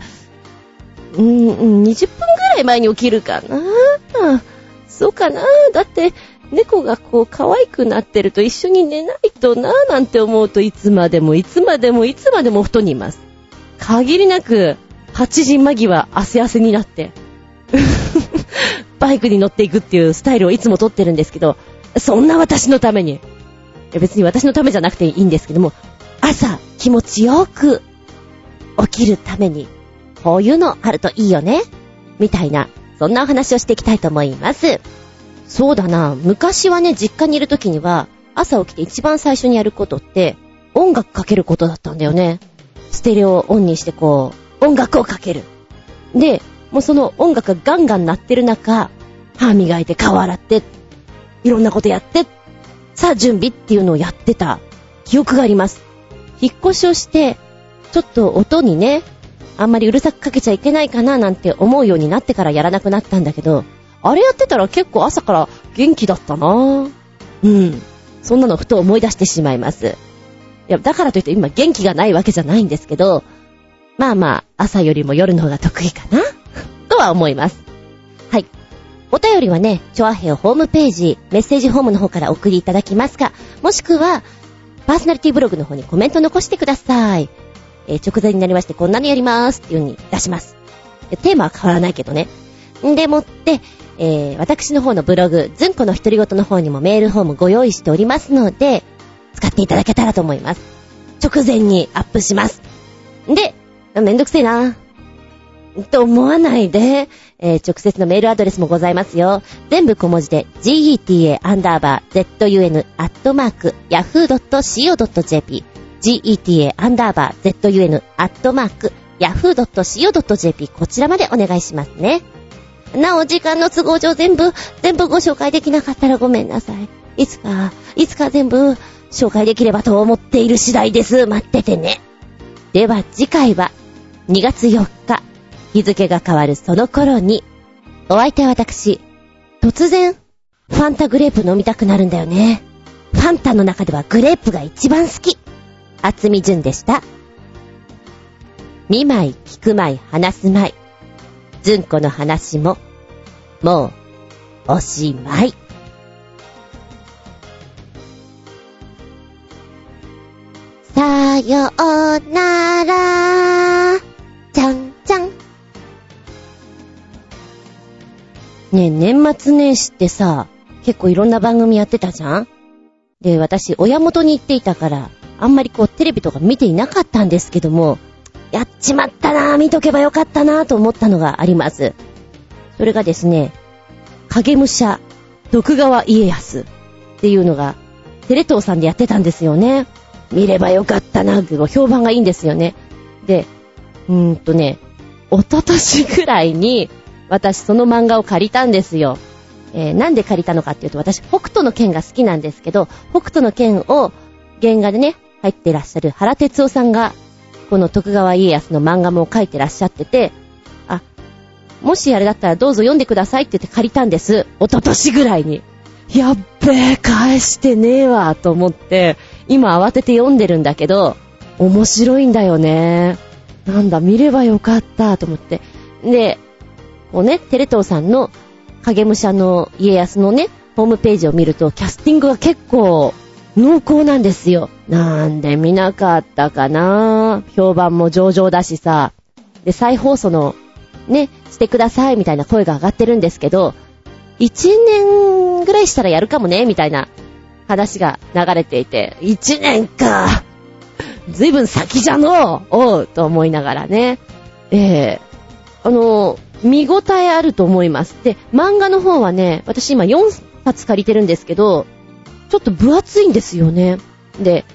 うん、うん20分ぐらい前に起きるかな。そうかな。だって、猫がこう可愛くなってると一緒に寝ないとなぁなんて思うといつまでもいつまでもいつまでもお布団にいます。限りなく8時間際汗汗になって、バイクに乗っていくっていうスタイルをいつもとってるんですけど、そんな私のために、別に私のためじゃなくていいんですけども、朝気持ちよく起きるために、こういうのあるといいよね。みたいな、そんなお話をしていきたいと思います。そうだな、昔はね、実家にいる時には、朝起きて一番最初にやることって、音楽かけることだったんだよね。ステレオをオンにしてこう、音楽をかける。で、もうその音楽がガンガン鳴ってる中、歯磨いて顔洗って、いろんなことやって、さあ準備っていうのをやってた記憶があります。引っ越しをして、ちょっと音にね、あんまりうるさくかけちゃいけないかななんて思うようになってからやらなくなったんだけど、あれやってたら結構朝から元気だったなぁ。うん。そんなのふと思い出してしまいます。いや、だからといって今元気がないわけじゃないんですけど、まあまあ、朝よりも夜の方が得意かなは思います。はい。お便りはね、チョアヘオホームページ、メッセージホームの方から送りいただきますか、もしくは、パーソナリティブログの方にコメント残してください。えー直前になりましてこんなのやりますっていう風に出します。テーマは変わらないけどね。んでもって、えー私の方のブログ、ずんこの独り言の方にもメールフォームご用意しておりますので、使っていただけたらと思います。直前にアップします。んで、めんどくせえな。と思わないで、えー直接のメールアドレスもございますよ。全部小文字で、geta__zun__yahoo.co.jp geta__zun__yahoo.co.jp こちらまでお願いしますね。なお、時間の都合上全部、全部ご紹介できなかったらごめんなさい。いつか、いつか全部紹介できればと思っている次第です。待っててね。では次回は2月4日、日付が変わるその頃に、お相手は私、突然、ファンタグレープ飲みたくなるんだよね。ファンタの中ではグレープが一番好き。厚み純でした。見舞い、聞く舞い、話す舞い。ずんこの話も、もう、おしまい。さようなら。じゃんじゃん。ねえ、年末年始ってさ、結構いろんな番組やってたじゃん？で、私、親元に行っていたから、あんまりこう、テレビとか見ていなかったんですけども、やっちまったなぁ、見とけばよかったなぁと思ったのがあります。それがですね、影武者、徳川家康っていうのが、テレ東さんでやってたんですよね。見ればよかったなぁ、評判がいいんですよね。で、うーんとね、一昨年ぐらいに、私その漫画を借りたんですよ。えーなんで借りたのかっていうと、私、北斗の剣が好きなんですけど、北斗の剣を原画でね、入ってらっしゃる原哲夫さんが、この徳川家康の漫画も書いてらっしゃってて、あ、もしあれだったらどうぞ読んでくださいって言って借りたんです。一昨年ぐらいに。やっべえ、返してねえわ、と思って、今慌てて読んでるんだけど、面白いんだよね。なんだ、見ればよかった、と思って。で、こうね、テレ東さんの影武者の家康のね、ホームページを見ると、キャスティングが結構濃厚なんですよ。なんで見なかったかな評判も上々だしさ。で、再放送の、ね、してくださいみたいな声が上がってるんですけど、1年ぐらいしたらやるかもね、みたいな話が流れていて、1年かずいぶん先じゃのうおうと思いながらね。ええあの、見応えあると思います。で、漫画の方はね、私今4冊借りてるんですけど、ちょっと分厚いんですよね。で、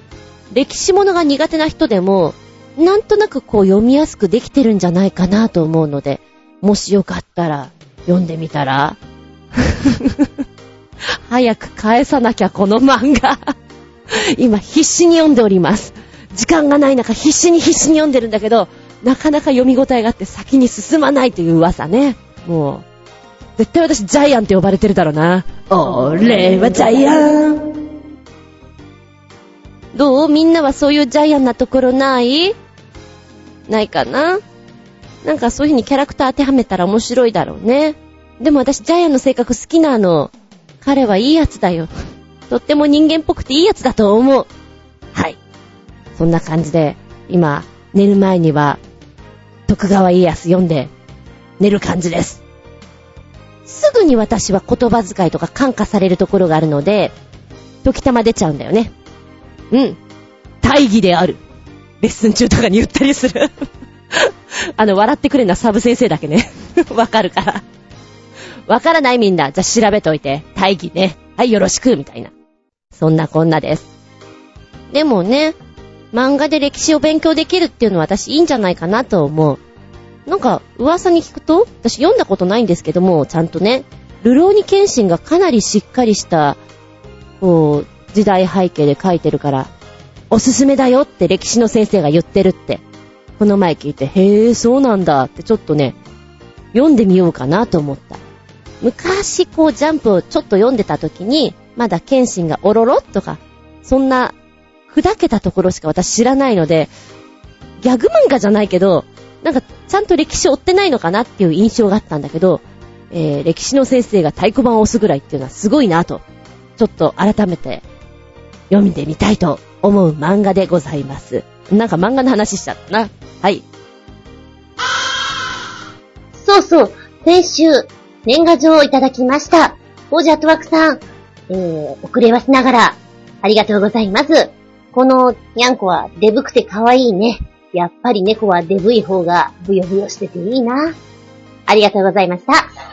歴史物が苦手な人でも、なんとなくこう読みやすくできてるんじゃないかなと思うので、もしよかったら読んでみたら 早く返さなきゃこの漫画。今必死に読んでおります。時間がない中必死に必死に読んでるんだけど、なかなか読み応えがあって先に進まないという噂ね。もう、絶対私ジャイアンって呼ばれてるだろうな。俺はジャイアン。どう？みんなはそういうジャイアンなところない？ないかな？なんかそういう風にキャラクター当てはめたら面白いだろうね。でも私ジャイアンの性格好きなの。彼はいいやつだよ。とっても人間っぽくていいやつだと思う。はい。そんな感じで、今、寝る前には、徳川家康読んで、寝る感じです。すぐに私は言葉遣いとか感化されるところがあるので、時たま出ちゃうんだよね。うん。大義である。レッスン中とかに言ったりする。あの、笑ってくれるのはサブ先生だけね。わかるから。わからないみんな。じゃあ調べといて。大義ね。はい、よろしく、みたいな。そんなこんなです。でもね、漫画で歴史を勉強できるっていうのは私いいんじゃないかなと思う。なんか、噂に聞くと、私読んだことないんですけども、ちゃんとね、ルローニケンシンがかなりしっかりした、こう、時代背景で書いてるから、おすすめだよって歴史の先生が言ってるって。この前聞いて、へえ、そうなんだってちょっとね、読んでみようかなと思った。昔こうジャンプをちょっと読んでた時に、まだケンシンがおろろとか、そんな砕けたところしか私知らないので、ギャグ漫画じゃないけど、なんかちゃんと歴史追ってないのかなっていう印象があったんだけど、えー、歴史の先生が太鼓判を押すぐらいっていうのはすごいなと、ちょっと改めて読んでみたいと思う漫画でございます。なんか漫画の話しちゃったな。はい。そうそう、先週、年賀状をいただきました。王子アトワクさん、えー、遅れはしながら、ありがとうございます。このにゃんこはデブくて可愛いね。やっぱり猫はデブい方がブヨブヨしてていいな。ありがとうございました。